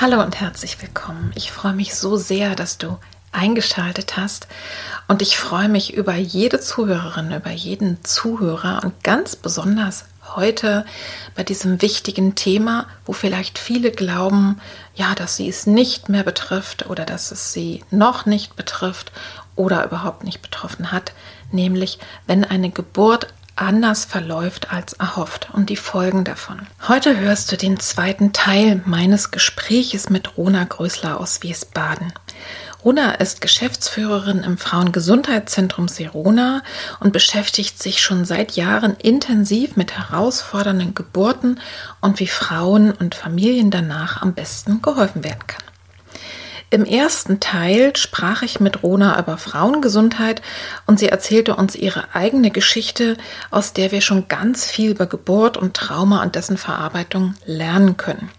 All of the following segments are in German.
Hallo und herzlich willkommen. Ich freue mich so sehr, dass du eingeschaltet hast und ich freue mich über jede Zuhörerin, über jeden Zuhörer und ganz besonders heute bei diesem wichtigen Thema, wo vielleicht viele glauben, ja, dass sie es nicht mehr betrifft oder dass es sie noch nicht betrifft oder überhaupt nicht betroffen hat, nämlich wenn eine Geburt anders verläuft als erhofft und die Folgen davon. Heute hörst du den zweiten Teil meines Gespräches mit Rona Größler aus Wiesbaden. Rona ist Geschäftsführerin im Frauengesundheitszentrum Serona und beschäftigt sich schon seit Jahren intensiv mit herausfordernden Geburten und wie Frauen und Familien danach am besten geholfen werden kann. Im ersten Teil sprach ich mit Rona über Frauengesundheit und sie erzählte uns ihre eigene Geschichte, aus der wir schon ganz viel über Geburt und Trauma und dessen Verarbeitung lernen können.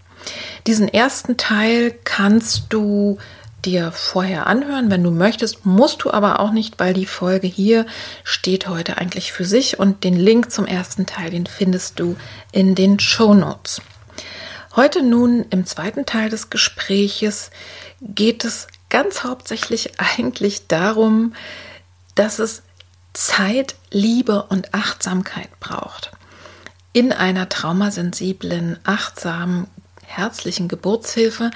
Diesen ersten Teil kannst du dir vorher anhören, wenn du möchtest, musst du aber auch nicht, weil die Folge hier steht heute eigentlich für sich und den Link zum ersten Teil, den findest du in den Show Notes. Heute nun im zweiten Teil des Gespräches geht es ganz hauptsächlich eigentlich darum, dass es Zeit, Liebe und Achtsamkeit braucht. In einer traumasensiblen, achtsamen, herzlichen Geburtshilfe,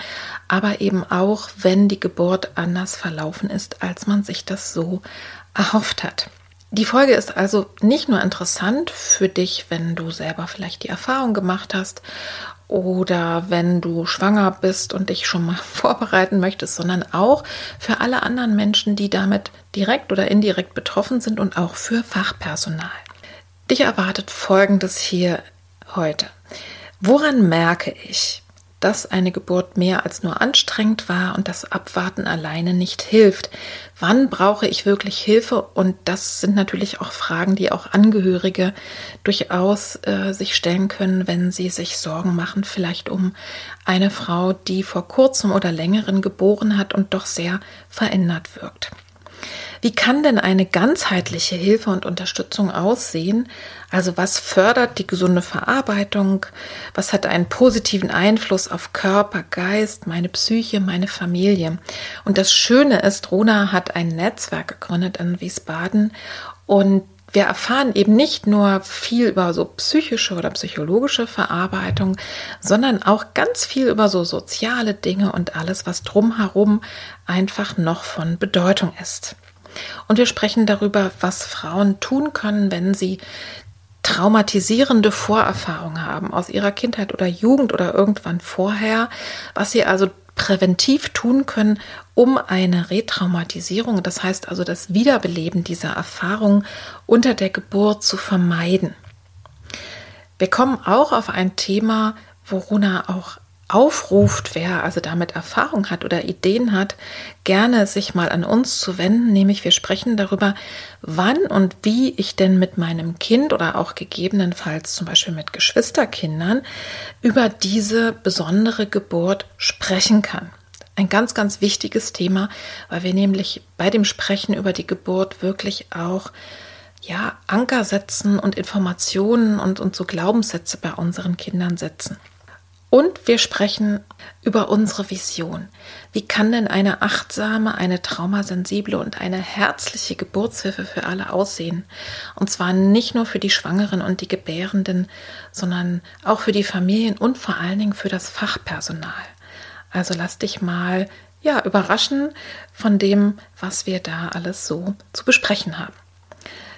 aber eben auch, wenn die Geburt anders verlaufen ist, als man sich das so erhofft hat. Die Folge ist also nicht nur interessant für dich, wenn du selber vielleicht die Erfahrung gemacht hast oder wenn du schwanger bist und dich schon mal vorbereiten möchtest, sondern auch für alle anderen Menschen, die damit direkt oder indirekt betroffen sind und auch für Fachpersonal. Dich erwartet Folgendes hier heute. Woran merke ich, dass eine Geburt mehr als nur anstrengend war und das Abwarten alleine nicht hilft. Wann brauche ich wirklich Hilfe? Und das sind natürlich auch Fragen, die auch Angehörige durchaus äh, sich stellen können, wenn sie sich Sorgen machen, vielleicht um eine Frau, die vor kurzem oder längeren geboren hat und doch sehr verändert wirkt. Wie kann denn eine ganzheitliche Hilfe und Unterstützung aussehen? Also was fördert die gesunde Verarbeitung? Was hat einen positiven Einfluss auf Körper, Geist, meine Psyche, meine Familie? Und das Schöne ist, Rona hat ein Netzwerk gegründet in Wiesbaden und wir erfahren eben nicht nur viel über so psychische oder psychologische Verarbeitung, sondern auch ganz viel über so soziale Dinge und alles, was drumherum einfach noch von Bedeutung ist. Und wir sprechen darüber, was Frauen tun können, wenn sie traumatisierende Vorerfahrungen haben aus ihrer Kindheit oder Jugend oder irgendwann vorher, was sie also präventiv tun können, um eine Retraumatisierung, das heißt also das Wiederbeleben dieser Erfahrung unter der Geburt zu vermeiden. Wir kommen auch auf ein Thema, wo Runa auch aufruft, wer also damit Erfahrung hat oder Ideen hat, gerne sich mal an uns zu wenden, nämlich wir sprechen darüber, wann und wie ich denn mit meinem Kind oder auch gegebenenfalls zum Beispiel mit Geschwisterkindern über diese besondere Geburt sprechen kann. Ein ganz, ganz wichtiges Thema, weil wir nämlich bei dem Sprechen über die Geburt wirklich auch ja, Anker setzen und Informationen und, und so Glaubenssätze bei unseren Kindern setzen. Und wir sprechen über unsere Vision. Wie kann denn eine achtsame, eine traumasensible und eine herzliche Geburtshilfe für alle aussehen? Und zwar nicht nur für die Schwangeren und die Gebärenden, sondern auch für die Familien und vor allen Dingen für das Fachpersonal. Also lass dich mal ja überraschen von dem, was wir da alles so zu besprechen haben.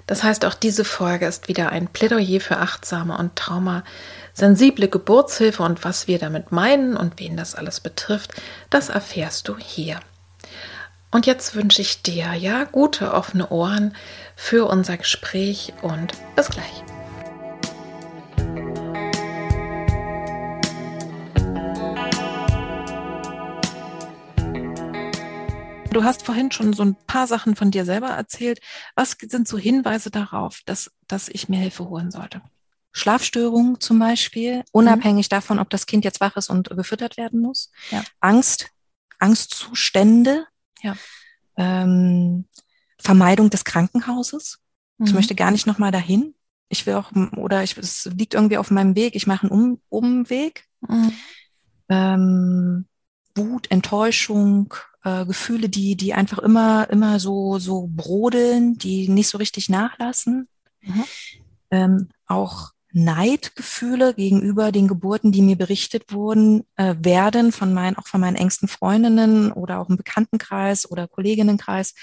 Das heißt, auch diese Folge ist wieder ein Plädoyer für achtsame und traumasensible Geburtshilfe und was wir damit meinen und wen das alles betrifft, das erfährst du hier. Und jetzt wünsche ich dir ja gute offene Ohren für unser Gespräch und bis gleich. Du hast vorhin schon so ein paar Sachen von dir selber erzählt. Was sind so Hinweise darauf, dass, dass ich mir Hilfe holen sollte? Schlafstörungen zum Beispiel, unabhängig mhm. davon, ob das Kind jetzt wach ist und gefüttert werden muss. Ja. Angst, Angstzustände, ja. ähm, Vermeidung des Krankenhauses. Mhm. Ich möchte gar nicht nochmal dahin. Ich will auch, oder ich, es liegt irgendwie auf meinem Weg, ich mache einen um Umweg. Mhm. Ähm, Wut, Enttäuschung, äh, Gefühle, die, die einfach immer, immer so, so brodeln, die nicht so richtig nachlassen. Mhm. Ähm, auch Neidgefühle gegenüber den Geburten, die mir berichtet wurden, äh, werden von meinen, auch von meinen engsten Freundinnen oder auch im Bekanntenkreis oder Kolleginnenkreis,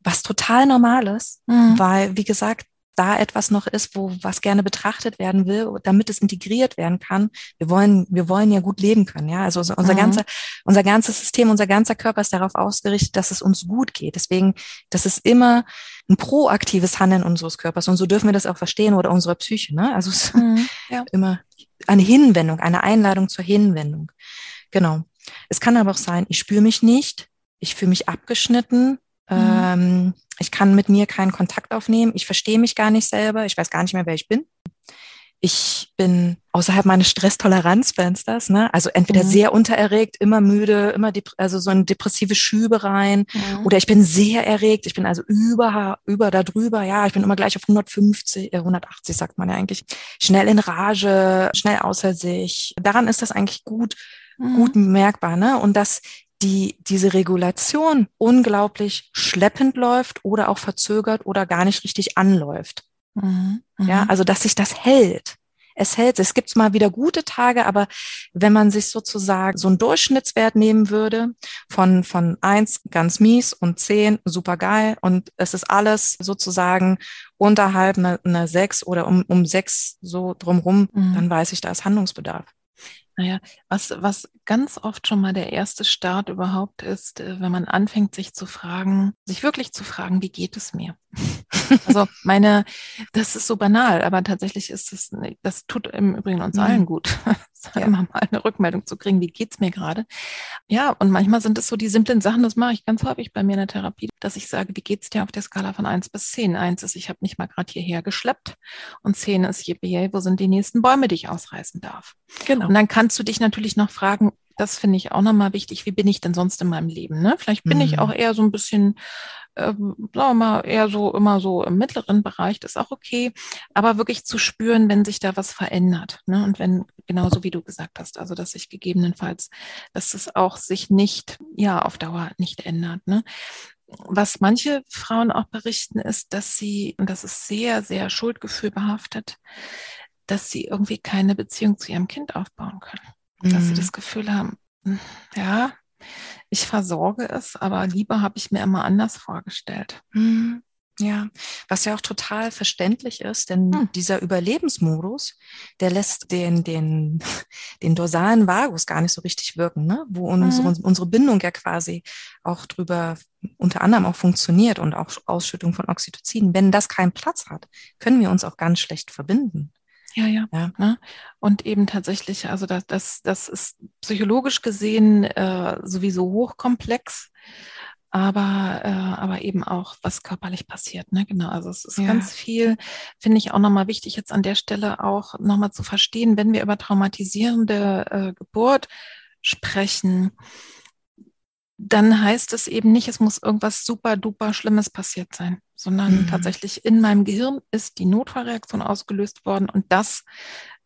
was total normal ist, mhm. weil, wie gesagt, da etwas noch ist, wo was gerne betrachtet werden will, damit es integriert werden kann. Wir wollen, wir wollen ja gut leben können, ja. Also unser mhm. ganzer, unser ganzes System, unser ganzer Körper ist darauf ausgerichtet, dass es uns gut geht. Deswegen, das ist immer ein proaktives Handeln unseres Körpers und so dürfen wir das auch verstehen oder unserer Psyche, ne? Also es mhm. ja. immer eine Hinwendung, eine Einladung zur Hinwendung. Genau. Es kann aber auch sein, ich spüre mich nicht, ich fühle mich abgeschnitten, Mhm. Ich kann mit mir keinen Kontakt aufnehmen. Ich verstehe mich gar nicht selber. Ich weiß gar nicht mehr, wer ich bin. Ich bin außerhalb meines Stresstoleranzfensters, ne? Also entweder mhm. sehr untererregt, immer müde, immer also so ein depressive Schübe rein, mhm. oder ich bin sehr erregt, ich bin also über über da drüber, ja, ich bin immer gleich auf 150, äh, 180 sagt man ja eigentlich. Schnell in Rage, schnell außer sich. Daran ist das eigentlich gut mhm. gut merkbar, ne? Und dass die diese Regulation unglaublich schleppend läuft oder auch verzögert oder gar nicht richtig anläuft. Mhm. Ja, also dass sich das hält. Es hält. Es gibt mal wieder gute Tage, aber wenn man sich sozusagen so einen Durchschnittswert nehmen würde von, von eins ganz mies und zehn super geil und es ist alles sozusagen unterhalb einer, einer sechs oder um, um sechs so drumrum, mhm. dann weiß ich, da ist Handlungsbedarf. Naja, was, was ganz oft schon mal der erste Start überhaupt ist, äh, wenn man anfängt, sich zu fragen, sich wirklich zu fragen, wie geht es mir? also meine, das ist so banal, aber tatsächlich ist es, das tut im Übrigen uns mhm. allen gut, ja. immer mal eine Rückmeldung zu kriegen, wie geht's mir gerade? Ja, und manchmal sind es so die simplen Sachen, das mache ich ganz häufig bei mir in der Therapie, dass ich sage, wie geht's dir auf der Skala von eins bis zehn? Eins ist, ich habe mich mal gerade hierher geschleppt und zehn ist, je, wo sind die nächsten Bäume, die ich ausreißen darf? Genau. Und dann kannst du dich natürlich noch fragen, das finde ich auch nochmal wichtig. Wie bin ich denn sonst in meinem Leben? Ne? Vielleicht bin mhm. ich auch eher so ein bisschen, äh, sagen wir mal, eher so immer so im mittleren Bereich. Das ist auch okay. Aber wirklich zu spüren, wenn sich da was verändert. Ne? Und wenn, genauso wie du gesagt hast, also dass sich gegebenenfalls, dass es auch sich nicht, ja, auf Dauer nicht ändert. Ne? Was manche Frauen auch berichten, ist, dass sie, und das ist sehr, sehr Schuldgefühl behaftet, dass sie irgendwie keine Beziehung zu ihrem Kind aufbauen können. Dass sie mhm. das Gefühl haben, hm, ja, ich versorge es, aber lieber habe ich mir immer anders vorgestellt. Mhm. Ja, was ja auch total verständlich ist, denn hm. dieser Überlebensmodus, der lässt den, den, den dorsalen Vagus gar nicht so richtig wirken, ne? wo unsere, mhm. unsere Bindung ja quasi auch drüber unter anderem auch funktioniert und auch Ausschüttung von Oxytocin. Wenn das keinen Platz hat, können wir uns auch ganz schlecht verbinden. Ja, ja. ja. Ne? Und eben tatsächlich, also das, das, das ist psychologisch gesehen äh, sowieso hochkomplex, aber, äh, aber eben auch, was körperlich passiert. Ne? Genau, also es ist ja. ganz viel, finde ich auch nochmal wichtig, jetzt an der Stelle auch nochmal zu verstehen, wenn wir über traumatisierende äh, Geburt sprechen, dann heißt es eben nicht, es muss irgendwas super duper Schlimmes passiert sein, sondern mhm. tatsächlich in meinem Gehirn ist die Notfallreaktion ausgelöst worden und das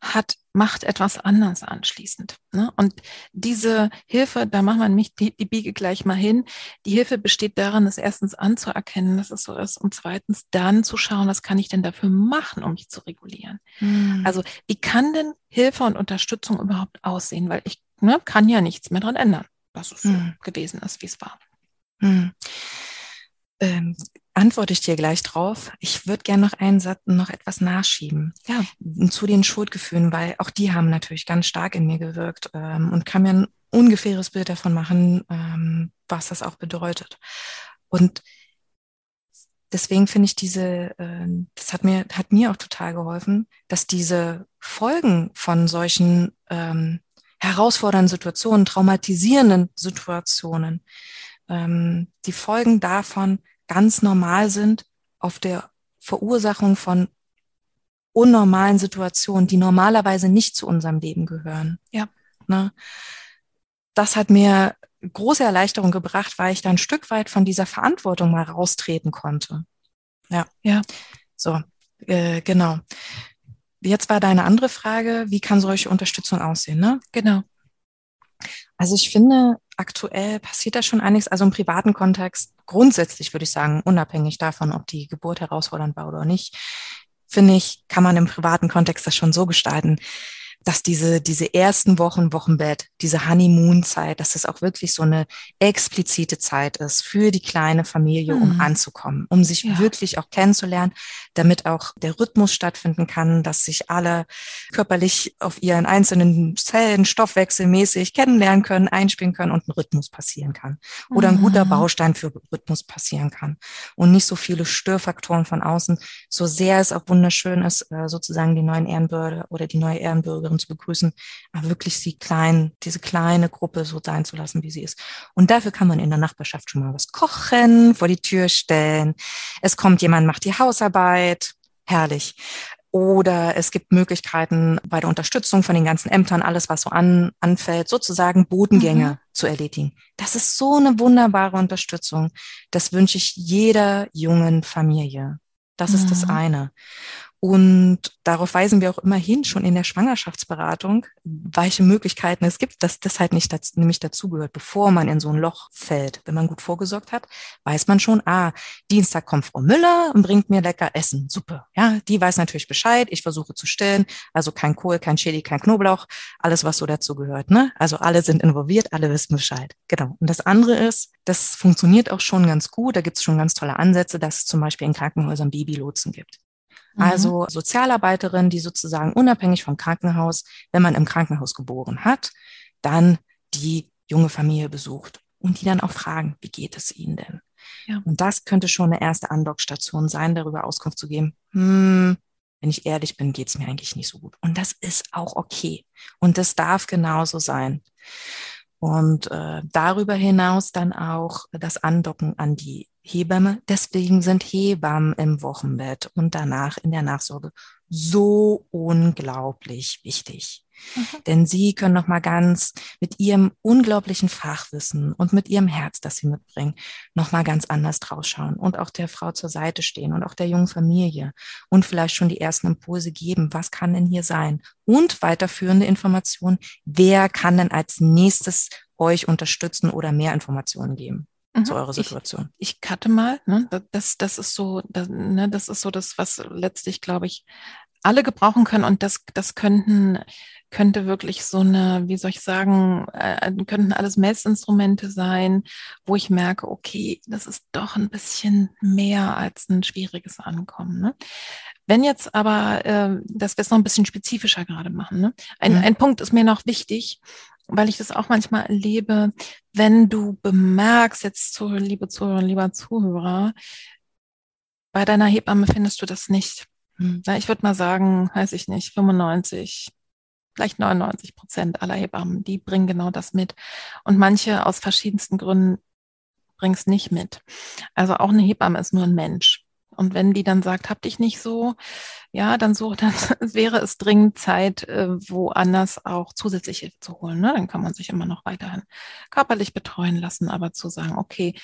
hat, macht etwas anders anschließend. Ne? Und diese Hilfe, da machen wir nämlich die, die Biege gleich mal hin. Die Hilfe besteht darin, es erstens anzuerkennen, dass es so ist und zweitens dann zu schauen, was kann ich denn dafür machen, um mich zu regulieren. Mhm. Also wie kann denn Hilfe und Unterstützung überhaupt aussehen? Weil ich ne, kann ja nichts mehr dran ändern, dass es so mhm. gewesen ist, wie es war. Mhm. Ähm, antworte ich dir gleich drauf. Ich würde gerne noch einen Satz, noch etwas nachschieben. Ja. Zu den Schuldgefühlen, weil auch die haben natürlich ganz stark in mir gewirkt ähm, und kann mir ein ungefähres Bild davon machen, ähm, was das auch bedeutet. Und deswegen finde ich diese, äh, das hat mir, hat mir auch total geholfen, dass diese Folgen von solchen ähm, herausfordernden Situationen, traumatisierenden Situationen, ähm, die Folgen davon ganz normal sind auf der Verursachung von unnormalen Situationen, die normalerweise nicht zu unserem Leben gehören. Ja. Ne? Das hat mir große Erleichterung gebracht, weil ich da ein Stück weit von dieser Verantwortung mal raustreten konnte. Ja. Ja. So, äh, genau. Jetzt war deine andere Frage, wie kann solche Unterstützung aussehen, ne? Genau. Also ich finde, aktuell passiert da schon einiges, also im privaten Kontext grundsätzlich würde ich sagen, unabhängig davon, ob die Geburt herausfordernd war oder nicht, finde ich, kann man im privaten Kontext das schon so gestalten, dass diese, diese ersten Wochen, Wochenbett, diese Honeymoon-Zeit, dass das auch wirklich so eine explizite Zeit ist für die kleine Familie, um mhm. anzukommen, um sich ja. wirklich auch kennenzulernen, damit auch der Rhythmus stattfinden kann, dass sich alle körperlich auf ihren einzelnen Zellen stoffwechselmäßig kennenlernen können, einspielen können und ein Rhythmus passieren kann. Oder ein guter mhm. Baustein für Rhythmus passieren kann. Und nicht so viele Störfaktoren von außen, so sehr es auch wunderschön ist, äh, sozusagen die neuen Ehrenbürger oder die neue Ehrenbürgerin anderen zu begrüßen, aber wirklich sie klein, diese kleine Gruppe so sein zu lassen, wie sie ist. Und dafür kann man in der Nachbarschaft schon mal was kochen, vor die Tür stellen. Es kommt jemand, macht die Hausarbeit. Herrlich. Oder es gibt Möglichkeiten bei der Unterstützung von den ganzen Ämtern, alles, was so an, anfällt, sozusagen Bodengänge mhm. zu erledigen. Das ist so eine wunderbare Unterstützung. Das wünsche ich jeder jungen Familie. Das ist das eine. Und darauf weisen wir auch immerhin schon in der Schwangerschaftsberatung, welche Möglichkeiten es gibt, dass das halt nicht dazu, nämlich dazugehört, bevor man in so ein Loch fällt. Wenn man gut vorgesorgt hat, weiß man schon, ah, Dienstag kommt Frau Müller und bringt mir lecker Essen. Super. Ja, die weiß natürlich Bescheid. Ich versuche zu stillen. Also kein Kohl, kein Chili, kein Knoblauch. Alles, was so dazu gehört. Ne? Also alle sind involviert, alle wissen Bescheid. Genau. Und das andere ist, das funktioniert auch schon ganz gut. Da gibt es schon ganz tolle Ansätze, dass es zum Beispiel in Krankenhäusern Babylotsen gibt. Mhm. Also Sozialarbeiterin, die sozusagen unabhängig vom Krankenhaus, wenn man im Krankenhaus geboren hat, dann die junge Familie besucht und die dann auch fragen, wie geht es ihnen denn? Ja. Und das könnte schon eine erste Andockstation sein, darüber Auskunft zu geben. Hm, wenn ich ehrlich bin, geht es mir eigentlich nicht so gut. Und das ist auch okay. Und das darf genauso sein. Und äh, darüber hinaus dann auch das Andocken an die Hebamme. Deswegen sind Hebammen im Wochenbett und danach in der Nachsorge so unglaublich wichtig. Mhm. Denn sie können noch mal ganz mit ihrem unglaublichen Fachwissen und mit ihrem Herz, das sie mitbringen, noch mal ganz anders draus schauen und auch der Frau zur Seite stehen und auch der jungen Familie und vielleicht schon die ersten Impulse geben, was kann denn hier sein und weiterführende Informationen, wer kann denn als nächstes euch unterstützen oder mehr Informationen geben. Zu eurer Situation. Ich, ich cutte mal, ne? das, das ist so, das, ne, das ist so das, was letztlich, glaube ich, alle gebrauchen können und das, das könnten, könnte wirklich so eine, wie soll ich sagen, äh, könnten alles Messinstrumente sein, wo ich merke, okay, das ist doch ein bisschen mehr als ein schwieriges Ankommen. Ne? Wenn jetzt aber, äh, dass wir es noch ein bisschen spezifischer gerade machen, ne? ein, mhm. ein Punkt ist mir noch wichtig, weil ich das auch manchmal erlebe, wenn du bemerkst, jetzt zu, liebe Zuhörer, lieber Zuhörer, bei deiner Hebamme findest du das nicht. Hm. Ich würde mal sagen, weiß ich nicht, 95, vielleicht 99 Prozent aller Hebammen, die bringen genau das mit. Und manche aus verschiedensten Gründen bringen es nicht mit. Also auch eine Hebamme ist nur ein Mensch. Und wenn die dann sagt, hab dich nicht so, ja, dann so, dann wäre es dringend Zeit, äh, woanders auch zusätzlich Hilfe zu holen. Ne? Dann kann man sich immer noch weiterhin körperlich betreuen lassen, aber zu sagen, okay,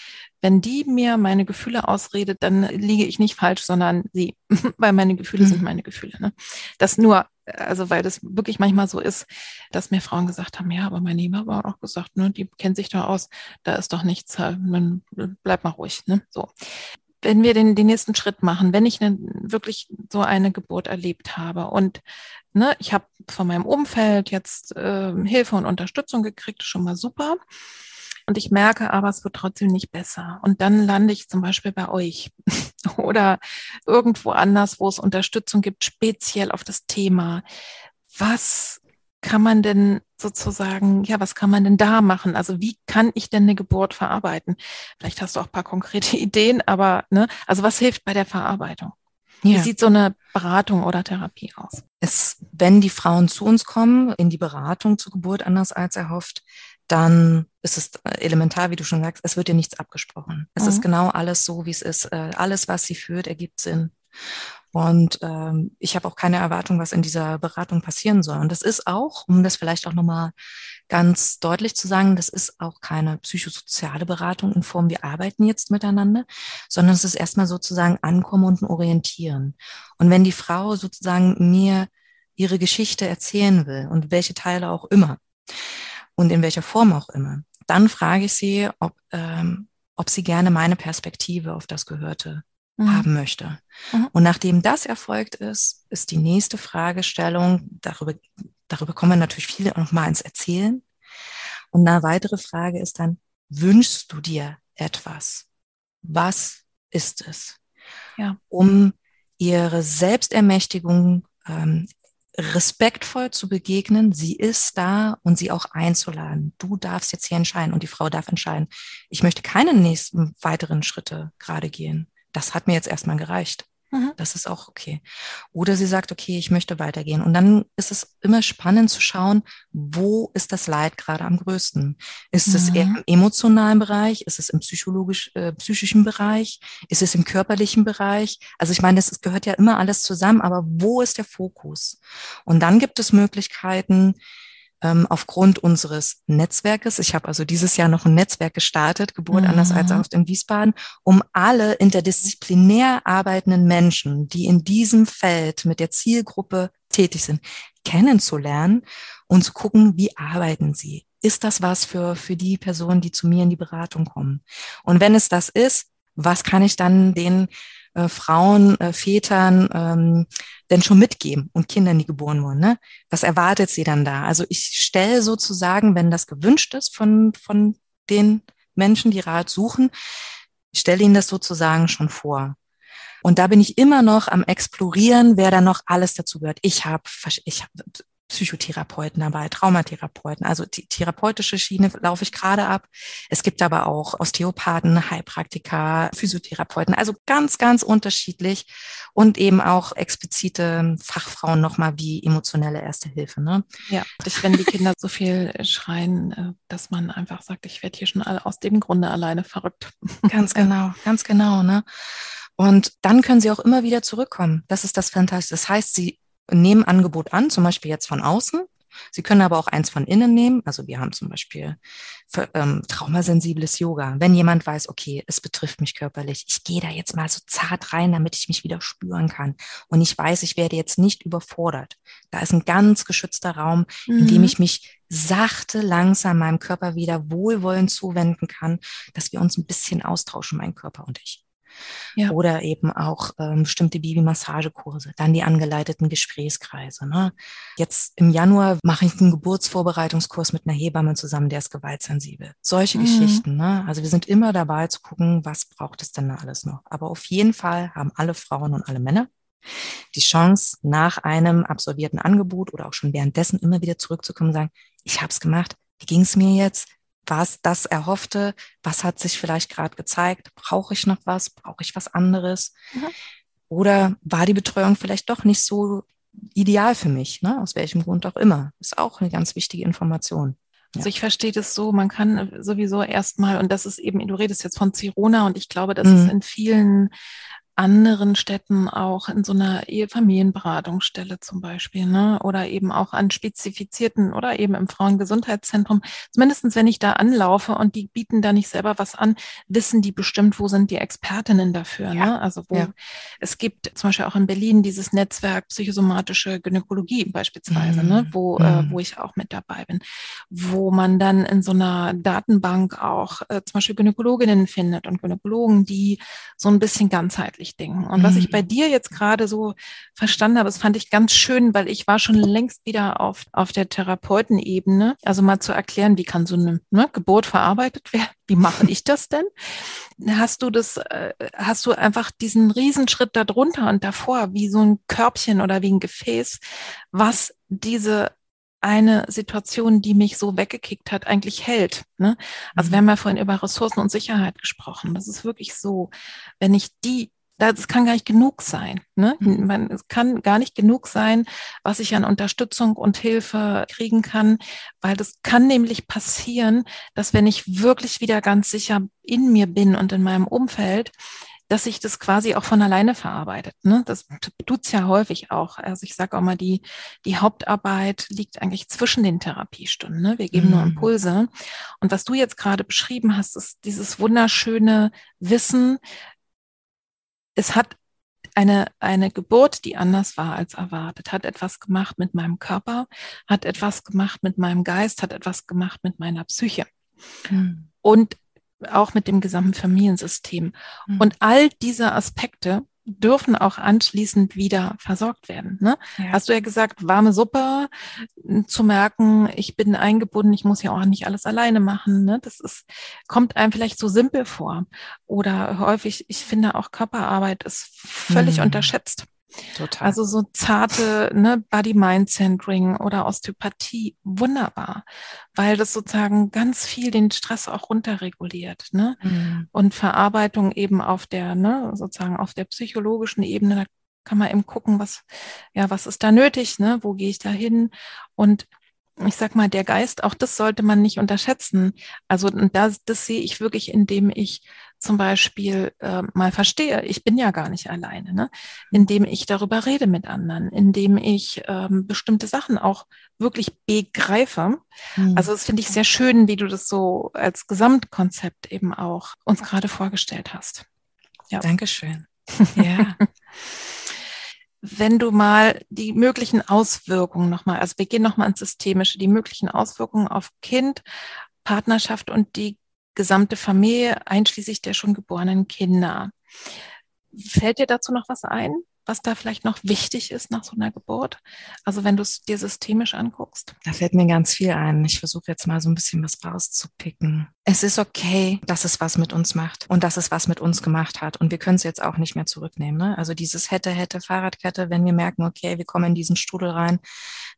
wenn die mir meine Gefühle ausredet, dann liege ich nicht falsch, sondern sie, weil meine Gefühle mhm. sind meine Gefühle. Ne? Das nur, also weil das wirklich manchmal so ist, dass mir Frauen gesagt haben, ja, aber meine Ema war auch gesagt, ne, die kennt sich da aus, da ist doch nichts, man bleib mal ruhig. Ne? So wenn wir den, den nächsten Schritt machen, wenn ich ne, wirklich so eine Geburt erlebt habe und ne, ich habe von meinem Umfeld jetzt äh, Hilfe und Unterstützung gekriegt, schon mal super. Und ich merke aber, es wird trotzdem nicht besser. Und dann lande ich zum Beispiel bei euch oder irgendwo anders, wo es Unterstützung gibt, speziell auf das Thema. Was kann man denn sozusagen, ja, was kann man denn da machen? Also wie kann ich denn eine Geburt verarbeiten? Vielleicht hast du auch ein paar konkrete Ideen, aber ne, also was hilft bei der Verarbeitung? Ja. Wie sieht so eine Beratung oder Therapie aus? Es, wenn die Frauen zu uns kommen in die Beratung zur Geburt anders als erhofft, dann ist es elementar, wie du schon sagst, es wird dir nichts abgesprochen. Es mhm. ist genau alles so, wie es ist. Äh, alles, was sie führt, ergibt Sinn. Und ähm, ich habe auch keine Erwartung, was in dieser Beratung passieren soll. Und das ist auch, um das vielleicht auch nochmal ganz deutlich zu sagen, das ist auch keine psychosoziale Beratung in Form, wir arbeiten jetzt miteinander, sondern es ist erstmal sozusagen Ankommen und Orientieren. Und wenn die Frau sozusagen mir ihre Geschichte erzählen will und welche Teile auch immer und in welcher Form auch immer, dann frage ich sie, ob, ähm, ob sie gerne meine Perspektive auf das Gehörte mhm. haben möchte. Mhm. Und nachdem das erfolgt ist, ist die nächste Fragestellung, darüber, darüber kommen wir natürlich viele noch mal ins Erzählen. Und eine weitere Frage ist dann, wünschst du dir etwas? Was ist es? Ja. Um ihre Selbstermächtigung ähm, respektvoll zu begegnen, sie ist da und sie auch einzuladen. Du darfst jetzt hier entscheiden und die Frau darf entscheiden. Ich möchte keine nächsten weiteren Schritte gerade gehen das hat mir jetzt erstmal gereicht. Mhm. Das ist auch okay. Oder sie sagt, okay, ich möchte weitergehen. Und dann ist es immer spannend zu schauen, wo ist das Leid gerade am größten? Ist mhm. es eher im emotionalen Bereich? Ist es im psychologisch, äh, psychischen Bereich? Ist es im körperlichen Bereich? Also ich meine, es gehört ja immer alles zusammen, aber wo ist der Fokus? Und dann gibt es Möglichkeiten, ähm, aufgrund unseres Netzwerkes. Ich habe also dieses Jahr noch ein Netzwerk gestartet, Geburt mhm. anders als oft in Wiesbaden, um alle interdisziplinär arbeitenden Menschen, die in diesem Feld mit der Zielgruppe tätig sind, kennenzulernen und zu gucken, wie arbeiten sie? Ist das was für, für die Personen, die zu mir in die Beratung kommen? Und wenn es das ist, was kann ich dann den äh, Frauen, äh, Vätern ähm, denn schon mitgeben und Kindern, die geboren wurden? Ne? Was erwartet sie dann da? Also ich stelle sozusagen, wenn das gewünscht ist von, von den Menschen, die Rat suchen, ich stelle ihnen das sozusagen schon vor. Und da bin ich immer noch am Explorieren, wer da noch alles dazu gehört. Ich habe ich hab Psychotherapeuten dabei, Traumatherapeuten. Also die therapeutische Schiene laufe ich gerade ab. Es gibt aber auch Osteopathen, Heilpraktiker, Physiotherapeuten, also ganz, ganz unterschiedlich und eben auch explizite Fachfrauen nochmal wie emotionelle Erste Hilfe. Ne? Ja, wenn die Kinder so viel schreien, äh, dass man einfach sagt, ich werde hier schon aus dem Grunde alleine verrückt. Ganz genau, ganz genau. Ne? Und dann können sie auch immer wieder zurückkommen. Das ist das Fantastische. Das heißt, sie nehmen Angebot an, zum Beispiel jetzt von außen. Sie können aber auch eins von innen nehmen. Also wir haben zum Beispiel für, ähm, traumasensibles Yoga. Wenn jemand weiß, okay, es betrifft mich körperlich, ich gehe da jetzt mal so zart rein, damit ich mich wieder spüren kann. Und ich weiß, ich werde jetzt nicht überfordert. Da ist ein ganz geschützter Raum, mhm. in dem mhm. ich mich sachte, langsam meinem Körper wieder wohlwollend zuwenden kann, dass wir uns ein bisschen austauschen, mein Körper und ich. Ja. Oder eben auch ähm, bestimmte Baby-Massagekurse, dann die angeleiteten Gesprächskreise. Ne? Jetzt im Januar mache ich einen Geburtsvorbereitungskurs mit einer Hebamme zusammen, der ist gewaltsensibel. Solche mhm. Geschichten. Ne? Also wir sind immer dabei zu gucken, was braucht es denn da alles noch. Aber auf jeden Fall haben alle Frauen und alle Männer die Chance, nach einem absolvierten Angebot oder auch schon währenddessen immer wieder zurückzukommen und sagen, ich habe es gemacht, wie ging es mir jetzt? War es das Erhoffte? Was hat sich vielleicht gerade gezeigt? Brauche ich noch was? Brauche ich was anderes? Mhm. Oder war die Betreuung vielleicht doch nicht so ideal für mich? Ne? Aus welchem Grund auch immer. Ist auch eine ganz wichtige Information. Also ich verstehe das so, man kann sowieso erstmal, und das ist eben, du redest jetzt von Zirona und ich glaube, das mhm. ist in vielen anderen Städten auch in so einer Ehefamilienberatungsstelle zum Beispiel, ne? Oder eben auch an spezifizierten oder eben im Frauengesundheitszentrum. Zumindestens, wenn ich da anlaufe und die bieten da nicht selber was an, wissen die bestimmt, wo sind die Expertinnen dafür, ja. ne? Also wo ja. es gibt zum Beispiel auch in Berlin dieses Netzwerk psychosomatische Gynäkologie beispielsweise, ne? mhm. ne? Wo, mhm. äh, wo ich auch mit dabei bin, wo man dann in so einer Datenbank auch äh, zum Beispiel Gynäkologinnen findet und Gynäkologen, die so ein bisschen ganzheitlich denken. Und mhm. was ich mhm. bei dir jetzt gerade so verstanden habe, das fand ich ganz schön, weil ich war schon längst wieder auf, auf der Therapeutenebene. Also mal zu erklären, wie kann so eine ne, Geburt verarbeitet werden? Wie mache ich das denn? Hast du das, äh, hast du einfach diesen Riesenschritt darunter und davor, wie so ein Körbchen oder wie ein Gefäß, was diese eine Situation, die mich so weggekickt hat, eigentlich hält. Ne? Also mhm. wir haben ja vorhin über Ressourcen und Sicherheit gesprochen. Das ist wirklich so, wenn ich die das kann gar nicht genug sein. Ne? Mhm. Man, es kann gar nicht genug sein, was ich an Unterstützung und Hilfe kriegen kann, weil das kann nämlich passieren, dass wenn ich wirklich wieder ganz sicher in mir bin und in meinem Umfeld, dass sich das quasi auch von alleine verarbeitet. Ne? Das tut's ja häufig auch. Also ich sage auch mal, die, die Hauptarbeit liegt eigentlich zwischen den Therapiestunden. Ne? Wir geben mhm. nur Impulse. Und was du jetzt gerade beschrieben hast, ist dieses wunderschöne Wissen. Es hat eine, eine Geburt, die anders war als erwartet, hat etwas gemacht mit meinem Körper, hat etwas gemacht mit meinem Geist, hat etwas gemacht mit meiner Psyche. Mhm. Und auch mit dem gesamten Familiensystem. Mhm. Und all diese Aspekte dürfen auch anschließend wieder versorgt werden. Ne? Ja. Hast du ja gesagt, warme Suppe, zu merken, ich bin eingebunden, ich muss ja auch nicht alles alleine machen. Ne? Das ist, kommt einem vielleicht so simpel vor. Oder häufig, ich finde auch Körperarbeit ist völlig mhm. unterschätzt. Total. Also so zarte ne, Body-Mind-Centering oder Osteopathie, wunderbar, weil das sozusagen ganz viel den Stress auch runterreguliert. Ne? Mhm. Und Verarbeitung eben auf der, ne, sozusagen auf der psychologischen Ebene, da kann man eben gucken, was, ja, was ist da nötig, ne? wo gehe ich da hin? Und ich sag mal, der Geist, auch das sollte man nicht unterschätzen. Also das, das sehe ich wirklich, indem ich zum Beispiel äh, mal verstehe, ich bin ja gar nicht alleine, ne? indem ich darüber rede mit anderen, indem ich ähm, bestimmte Sachen auch wirklich begreife. Mhm. Also das finde ich sehr schön, wie du das so als Gesamtkonzept eben auch uns gerade vorgestellt hast. Ja. Dankeschön. Ja. wenn du mal die möglichen Auswirkungen nochmal, also wir gehen nochmal ins Systemische, die möglichen Auswirkungen auf Kind, Partnerschaft und die gesamte Familie, einschließlich der schon geborenen Kinder. Fällt dir dazu noch was ein? Was da vielleicht noch wichtig ist nach so einer Geburt? Also wenn du es dir systemisch anguckst. Da fällt mir ganz viel ein. Ich versuche jetzt mal so ein bisschen was rauszupicken. Es ist okay, dass es was mit uns macht und dass es was mit uns gemacht hat. Und wir können es jetzt auch nicht mehr zurücknehmen. Ne? Also dieses hätte, hätte, Fahrradkette, wenn wir merken, okay, wir kommen in diesen Strudel rein,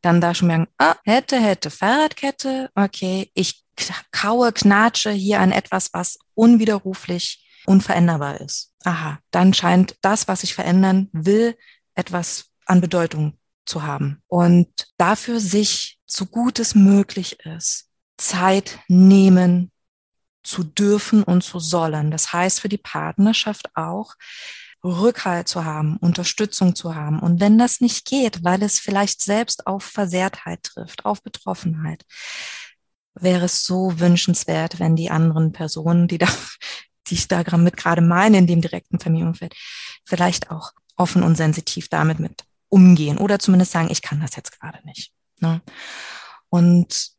dann da schon merken, ah, hätte, hätte, Fahrradkette, okay, ich kaue, knatsche hier an etwas, was unwiderruflich unveränderbar ist. Aha, dann scheint das, was ich verändern will, etwas an Bedeutung zu haben. Und dafür sich so gut es möglich ist, Zeit nehmen zu dürfen und zu sollen. Das heißt für die Partnerschaft auch, Rückhalt zu haben, Unterstützung zu haben. Und wenn das nicht geht, weil es vielleicht selbst auf Versehrtheit trifft, auf Betroffenheit, wäre es so wünschenswert, wenn die anderen Personen, die da die ich da mit gerade meine in dem direkten Familienumfeld, vielleicht auch offen und sensitiv damit mit umgehen oder zumindest sagen, ich kann das jetzt gerade nicht. Ne? Und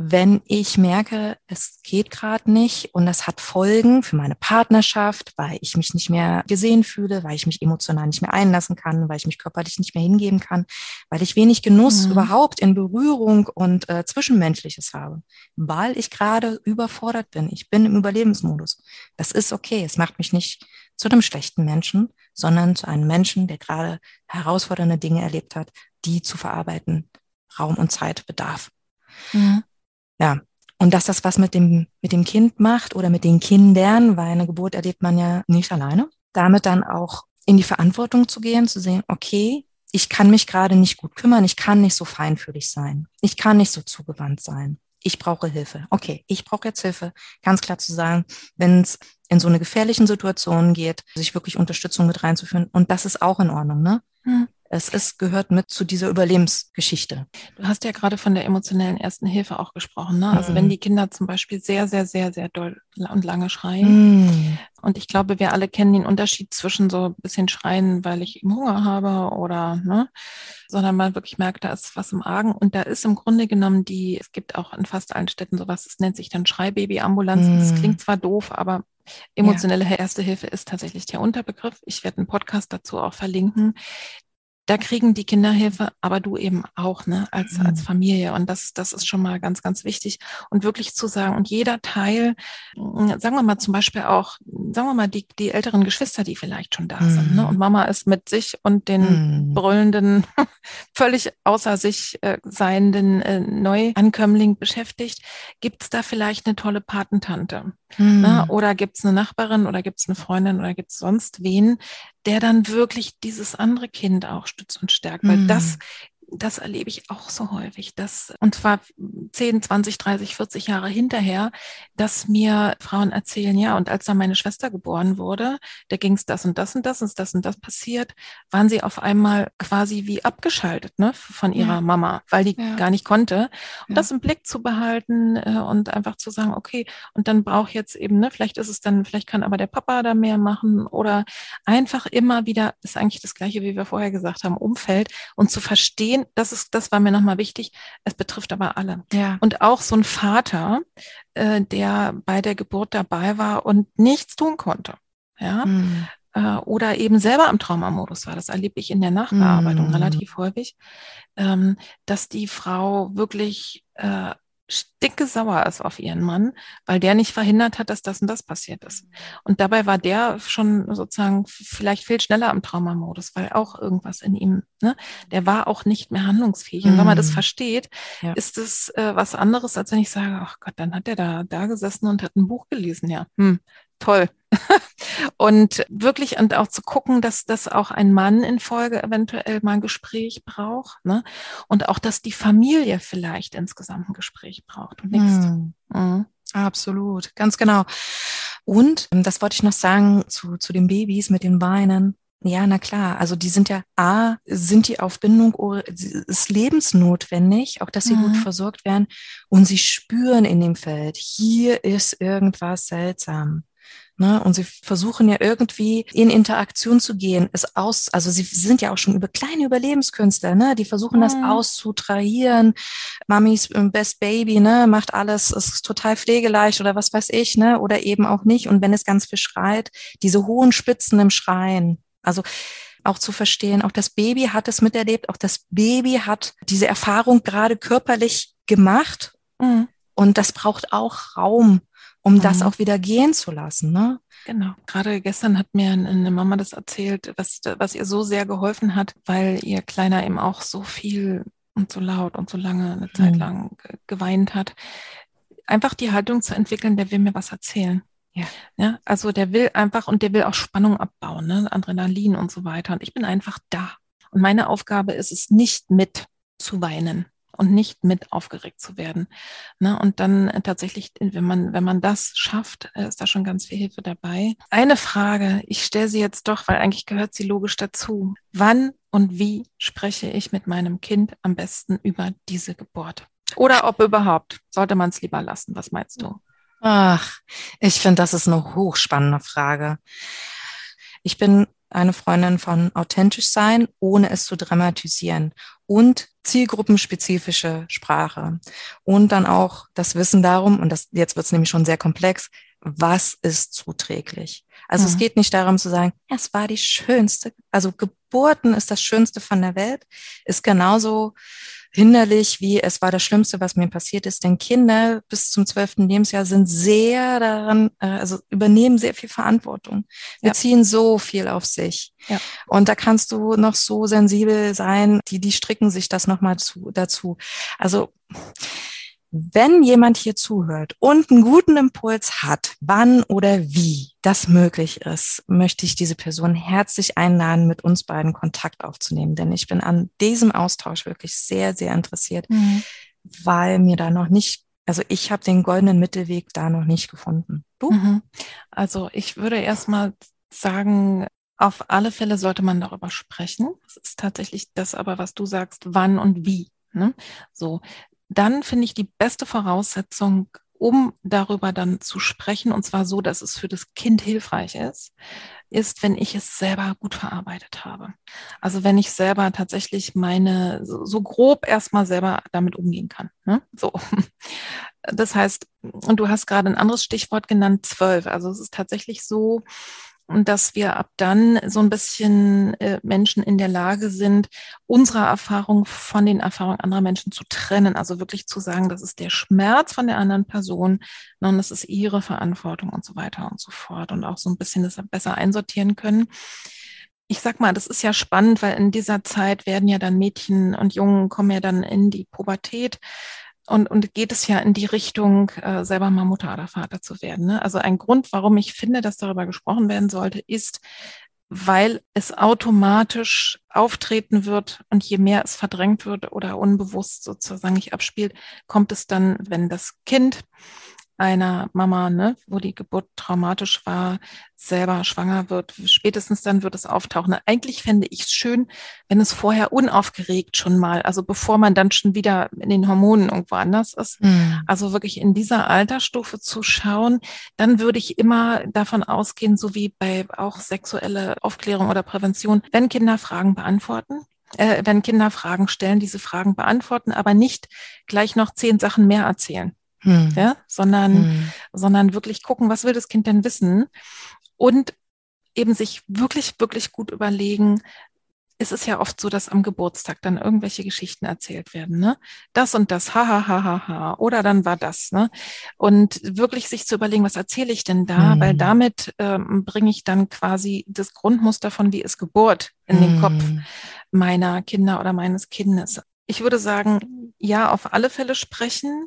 wenn ich merke, es geht gerade nicht und das hat Folgen für meine Partnerschaft, weil ich mich nicht mehr gesehen fühle, weil ich mich emotional nicht mehr einlassen kann, weil ich mich körperlich nicht mehr hingeben kann, weil ich wenig Genuss mhm. überhaupt in Berührung und äh, Zwischenmenschliches habe, weil ich gerade überfordert bin. Ich bin im Überlebensmodus. Das ist okay. Es macht mich nicht zu einem schlechten Menschen, sondern zu einem Menschen, der gerade herausfordernde Dinge erlebt hat, die zu verarbeiten Raum und Zeit bedarf. Mhm. Ja. Und dass das was mit dem, mit dem Kind macht oder mit den Kindern, weil eine Geburt erlebt man ja nicht alleine. Damit dann auch in die Verantwortung zu gehen, zu sehen, okay, ich kann mich gerade nicht gut kümmern, ich kann nicht so feinfühlig sein, ich kann nicht so zugewandt sein. ich brauche Hilfe. Okay, ich brauche jetzt Hilfe. Ganz klar zu sagen, wenn es in so eine gefährlichen Situation geht, sich wirklich Unterstützung mit reinzuführen. Und das ist auch in Ordnung, ne? Hm. Es ist, gehört mit zu dieser Überlebensgeschichte. Du hast ja gerade von der emotionellen ersten Hilfe auch gesprochen. Ne? Also mhm. wenn die Kinder zum Beispiel sehr, sehr, sehr, sehr doll und lange schreien. Mhm. Und ich glaube, wir alle kennen den Unterschied zwischen so ein bisschen schreien, weil ich Hunger habe oder, ne, sondern man wirklich merkt, da ist was im Argen. Und da ist im Grunde genommen die, es gibt auch in fast allen Städten sowas, es nennt sich dann Schreibaby-Ambulanz. Mhm. Das klingt zwar doof, aber Emotionelle ja. Erste Hilfe ist tatsächlich der Unterbegriff. Ich werde einen Podcast dazu auch verlinken da kriegen die Kinderhilfe, aber du eben auch, ne, als, mhm. als Familie. Und das, das ist schon mal ganz, ganz wichtig. Und wirklich zu sagen, und jeder Teil, hm, sagen wir mal zum Beispiel auch, sagen wir mal, die, die älteren Geschwister, die vielleicht schon da mhm. sind, ne, mhm. und Mama ist mit sich und den mhm. brüllenden, völlig außer sich äh, seienden äh, Neuankömmling beschäftigt, gibt's da vielleicht eine tolle Patentante? Ne? Mhm. Oder gibt's eine Nachbarin oder gibt's eine Freundin oder gibt's sonst wen, der dann wirklich dieses andere Kind auch stützt und stärkt. Weil mm. das das erlebe ich auch so häufig, dass, und zwar 10, 20, 30, 40 Jahre hinterher, dass mir Frauen erzählen, ja, und als dann meine Schwester geboren wurde, da ging es das und das und das und das und das passiert, waren sie auf einmal quasi wie abgeschaltet, ne, von ihrer ja. Mama, weil die ja. gar nicht konnte. Und ja. das im Blick zu behalten äh, und einfach zu sagen, okay, und dann braucht jetzt eben, ne, vielleicht ist es dann, vielleicht kann aber der Papa da mehr machen oder einfach immer wieder, ist eigentlich das Gleiche, wie wir vorher gesagt haben, Umfeld und zu verstehen, verstehen, das ist, das war mir nochmal wichtig, es betrifft aber alle. Ja. Und auch so ein Vater, äh, der bei der Geburt dabei war und nichts tun konnte. Ja. Mhm. Äh, oder eben selber am Traumamodus war. Das erlebe ich in der Nachbearbeitung mhm. relativ häufig, ähm, dass die Frau wirklich äh, sticke sauer ist auf ihren Mann, weil der nicht verhindert hat, dass das und das passiert ist. Und dabei war der schon sozusagen vielleicht viel schneller am Traumamodus, weil auch irgendwas in ihm, ne, der war auch nicht mehr handlungsfähig. Und wenn man das mhm. versteht, ja. ist es äh, was anderes, als wenn ich sage, ach Gott, dann hat der da, da gesessen und hat ein Buch gelesen, ja. Hm, toll. und wirklich und auch zu gucken, dass das auch ein Mann in Folge eventuell mal ein Gespräch braucht, ne? Und auch, dass die Familie vielleicht insgesamt ein Gespräch braucht und nichts. Mhm. Mhm. Absolut, ganz genau. Und ähm, das wollte ich noch sagen zu, zu den Babys mit den Beinen. Ja, na klar. Also die sind ja, A, sind die auf Bindung, ist lebensnotwendig, auch dass sie mhm. gut versorgt werden. Und sie spüren in dem Feld, hier ist irgendwas seltsam. Ne? Und sie versuchen ja irgendwie in Interaktion zu gehen, es aus, also sie sind ja auch schon über kleine Überlebenskünstler, ne? Die versuchen mhm. das auszutrahieren. Mamis ähm, Best Baby, ne, macht alles, ist total pflegeleicht oder was weiß ich, ne? Oder eben auch nicht. Und wenn es ganz viel schreit, diese hohen Spitzen im Schreien. Also auch zu verstehen, auch das Baby hat es miterlebt, auch das Baby hat diese Erfahrung gerade körperlich gemacht. Mhm. Und das braucht auch Raum um mhm. das auch wieder gehen zu lassen. Ne? Genau. Gerade gestern hat mir eine Mama das erzählt, was, was ihr so sehr geholfen hat, weil ihr Kleiner eben auch so viel und so laut und so lange, eine Zeit mhm. lang geweint hat. Einfach die Haltung zu entwickeln, der will mir was erzählen. Ja. ja. Also der will einfach und der will auch Spannung abbauen, ne? Adrenalin und so weiter. Und ich bin einfach da. Und meine Aufgabe ist es nicht mit zu weinen und nicht mit aufgeregt zu werden. Ne? Und dann äh, tatsächlich, wenn man, wenn man das schafft, äh, ist da schon ganz viel Hilfe dabei. Eine Frage, ich stelle sie jetzt doch, weil eigentlich gehört sie logisch dazu. Wann und wie spreche ich mit meinem Kind am besten über diese Geburt? Oder ob überhaupt? Sollte man es lieber lassen? Was meinst du? Ach, ich finde, das ist eine hochspannende Frage. Ich bin eine Freundin von authentisch sein, ohne es zu dramatisieren und zielgruppenspezifische Sprache und dann auch das Wissen darum, und das, jetzt wird es nämlich schon sehr komplex, was ist zuträglich? Also mhm. es geht nicht darum zu sagen, ja, es war die schönste, also Geburten ist das Schönste von der Welt, ist genauso hinderlich, wie es war das Schlimmste, was mir passiert ist. Denn Kinder bis zum zwölften Lebensjahr sind sehr daran, äh, also übernehmen sehr viel Verantwortung. Wir ja. ziehen so viel auf sich. Ja. Und da kannst du noch so sensibel sein, die, die stricken sich das nochmal zu, dazu. Also, wenn jemand hier zuhört und einen guten Impuls hat, wann oder wie das möglich ist, möchte ich diese Person herzlich einladen, mit uns beiden Kontakt aufzunehmen. Denn ich bin an diesem Austausch wirklich sehr, sehr interessiert, mhm. weil mir da noch nicht also ich habe den goldenen Mittelweg da noch nicht gefunden. Du? Mhm. Also ich würde erstmal sagen, auf alle Fälle sollte man darüber sprechen. Das ist tatsächlich das aber, was du sagst, wann und wie. Ne? So, dann finde ich die beste Voraussetzung, um darüber dann zu sprechen, und zwar so, dass es für das Kind hilfreich ist, ist, wenn ich es selber gut verarbeitet habe. Also wenn ich selber tatsächlich meine, so, grob erstmal selber damit umgehen kann. Ne? So. Das heißt, und du hast gerade ein anderes Stichwort genannt, zwölf. Also es ist tatsächlich so, und dass wir ab dann so ein bisschen äh, Menschen in der Lage sind, unsere Erfahrung von den Erfahrungen anderer Menschen zu trennen. Also wirklich zu sagen, das ist der Schmerz von der anderen Person und das ist ihre Verantwortung und so weiter und so fort. Und auch so ein bisschen das besser einsortieren können. Ich sag mal, das ist ja spannend, weil in dieser Zeit werden ja dann Mädchen und Jungen kommen ja dann in die Pubertät und, und geht es ja in die Richtung, äh, selber mal Mutter oder Vater zu werden. Ne? Also ein Grund, warum ich finde, dass darüber gesprochen werden sollte, ist, weil es automatisch auftreten wird und je mehr es verdrängt wird oder unbewusst sozusagen nicht abspielt, kommt es dann, wenn das Kind einer Mama, ne, wo die Geburt traumatisch war, selber schwanger wird, spätestens dann wird es auftauchen. Eigentlich fände ich es schön, wenn es vorher unaufgeregt schon mal, also bevor man dann schon wieder in den Hormonen irgendwo anders ist, mhm. also wirklich in dieser Altersstufe zu schauen, dann würde ich immer davon ausgehen, so wie bei auch sexuelle Aufklärung oder Prävention, wenn Kinder Fragen beantworten, äh, wenn Kinder Fragen stellen, diese Fragen beantworten, aber nicht gleich noch zehn Sachen mehr erzählen hm. ja, sondern, hm. sondern wirklich gucken, was will das Kind denn wissen und eben sich wirklich, wirklich gut überlegen, es ist ja oft so, dass am Geburtstag dann irgendwelche Geschichten erzählt werden, ne? Das und das, ha, ha, ha, ha, ha. Oder dann war das, ne? Und wirklich sich zu überlegen, was erzähle ich denn da? Hm. Weil damit ähm, bringe ich dann quasi das Grundmuster von wie ist Geburt in hm. den Kopf meiner Kinder oder meines Kindes. Ich würde sagen, ja, auf alle Fälle sprechen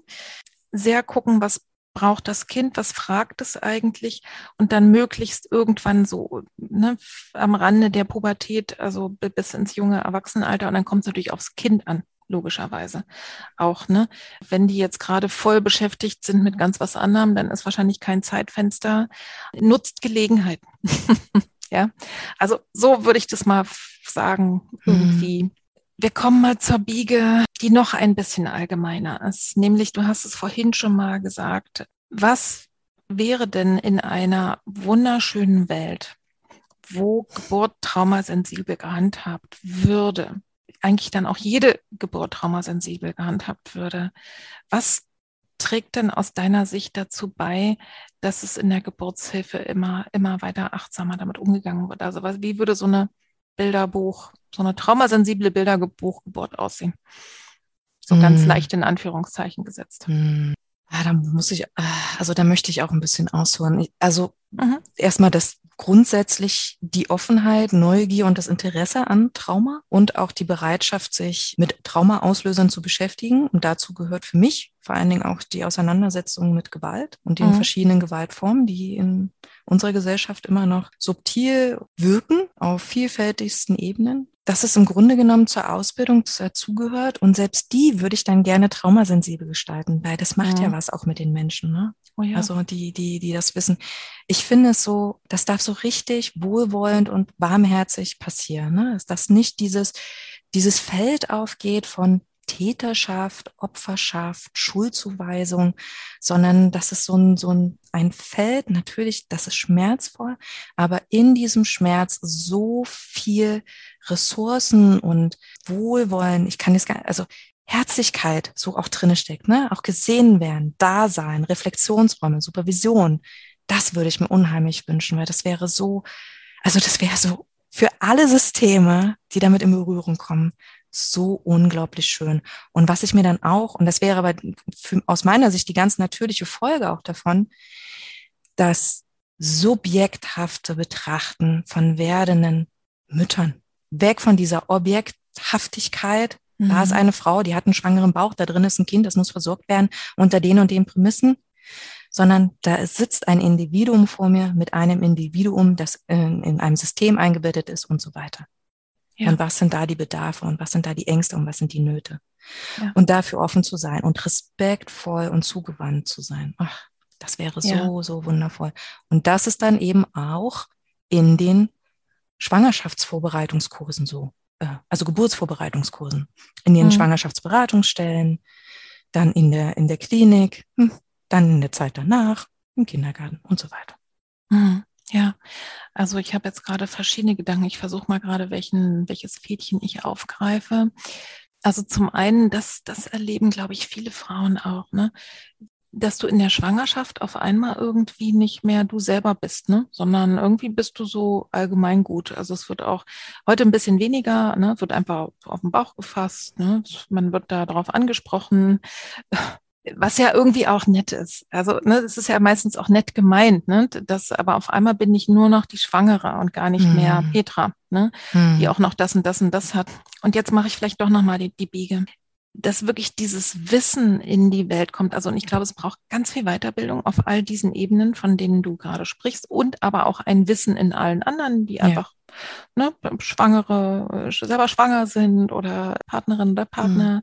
sehr gucken, was braucht das Kind, was fragt es eigentlich und dann möglichst irgendwann so ne, am Rande der Pubertät, also bis ins junge Erwachsenenalter und dann kommt es natürlich aufs Kind an logischerweise auch, ne? Wenn die jetzt gerade voll beschäftigt sind mit ganz was anderem, dann ist wahrscheinlich kein Zeitfenster. Nutzt Gelegenheiten. ja. Also so würde ich das mal sagen, mhm. irgendwie. Wir kommen mal zur Biege, die noch ein bisschen allgemeiner ist. Nämlich, du hast es vorhin schon mal gesagt, was wäre denn in einer wunderschönen Welt, wo Geburt traumasensibel gehandhabt würde, eigentlich dann auch jede Geburt traumasensibel gehandhabt würde, was trägt denn aus deiner Sicht dazu bei, dass es in der Geburtshilfe immer, immer weiter achtsamer damit umgegangen wird? Also was, wie würde so eine Bilderbuch, so eine traumasensible Bilderbuchgeburt aussehen. So mm. ganz leicht in Anführungszeichen gesetzt. Mm. Ja, da muss ich, ah, also da möchte ich auch ein bisschen ausholen. Also mhm. erstmal das grundsätzlich die Offenheit, Neugier und das Interesse an Trauma und auch die Bereitschaft, sich mit Traumaauslösern zu beschäftigen. Und dazu gehört für mich vor allen Dingen auch die Auseinandersetzung mit Gewalt und den mhm. verschiedenen Gewaltformen, die in unserer Gesellschaft immer noch subtil wirken auf vielfältigsten Ebenen dass es im Grunde genommen zur Ausbildung dazugehört. Und selbst die würde ich dann gerne traumasensibel gestalten, weil das macht ja, ja was auch mit den Menschen. Ne? Oh ja. Also die, die, die das wissen. Ich finde es so, das darf so richtig wohlwollend und warmherzig passieren. Ne? Dass das nicht dieses, dieses Feld aufgeht von Täterschaft, Opferschaft, Schuldzuweisung, sondern das ist so ein, so ein, ein Feld, natürlich, das ist schmerzvoll, aber in diesem Schmerz so viel Ressourcen und Wohlwollen, ich kann jetzt gar also Herzlichkeit so auch drinne steckt, ne? Auch gesehen werden, Dasein, Reflexionsräume, Supervision. Das würde ich mir unheimlich wünschen, weil das wäre so, also das wäre so für alle Systeme, die damit in Berührung kommen, so unglaublich schön. Und was ich mir dann auch, und das wäre aber für, aus meiner Sicht die ganz natürliche Folge auch davon, das subjekthafte Betrachten von werdenden Müttern. Weg von dieser Objekthaftigkeit. Mhm. Da ist mhm. eine Frau, die hat einen schwangeren Bauch, da drin ist ein Kind, das muss versorgt werden unter den und den Prämissen, sondern da sitzt ein Individuum vor mir mit einem Individuum, das in, in einem System eingebettet ist und so weiter. Ja. Und was sind da die Bedarfe und was sind da die Ängste und was sind die Nöte? Ja. Und dafür offen zu sein und respektvoll und zugewandt zu sein. Ach, das wäre so, ja. so wundervoll. Und das ist dann eben auch in den Schwangerschaftsvorbereitungskursen so, äh, also Geburtsvorbereitungskursen, in den mhm. Schwangerschaftsberatungsstellen, dann in der, in der Klinik, hm, dann in der Zeit danach, im Kindergarten und so weiter. Mhm. Ja, also ich habe jetzt gerade verschiedene Gedanken. Ich versuche mal gerade, welchen, welches Fädchen ich aufgreife. Also zum einen, das, das erleben, glaube ich, viele Frauen auch, ne? dass du in der Schwangerschaft auf einmal irgendwie nicht mehr du selber bist, ne? sondern irgendwie bist du so allgemein gut. Also es wird auch heute ein bisschen weniger, ne? wird einfach auf den Bauch gefasst, ne? man wird da drauf angesprochen was ja irgendwie auch nett ist. Also, ne, es ist ja meistens auch nett gemeint, ne? Das, aber auf einmal bin ich nur noch die Schwangere und gar nicht hm. mehr Petra, ne? Hm. Die auch noch das und das und das hat. Und jetzt mache ich vielleicht doch nochmal die, die Biege. Dass wirklich dieses Wissen in die Welt kommt. Also, und ich glaube, es braucht ganz viel Weiterbildung auf all diesen Ebenen, von denen du gerade sprichst, und aber auch ein Wissen in allen anderen, die ja. einfach ne, Schwangere, äh, selber schwanger sind oder Partnerin oder Partner mhm.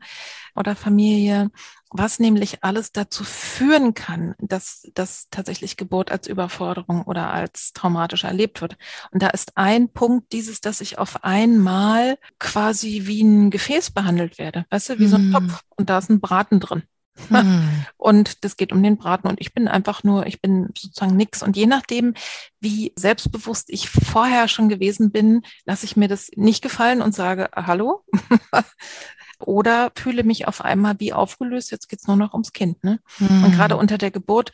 oder Familie, was nämlich alles dazu führen kann, dass, dass tatsächlich Geburt als Überforderung oder als traumatisch erlebt wird. Und da ist ein Punkt dieses, dass ich auf einmal quasi wie ein Gefäß behandelt werde, weißt du, wie mhm. so ein mhm. Topf und da ist ein Braten drin. Hm. Und das geht um den Braten. Und ich bin einfach nur, ich bin sozusagen nix. Und je nachdem, wie selbstbewusst ich vorher schon gewesen bin, lasse ich mir das nicht gefallen und sage, hallo. Oder fühle mich auf einmal wie aufgelöst, jetzt geht's nur noch ums Kind. Ne? Hm. Und gerade unter der Geburt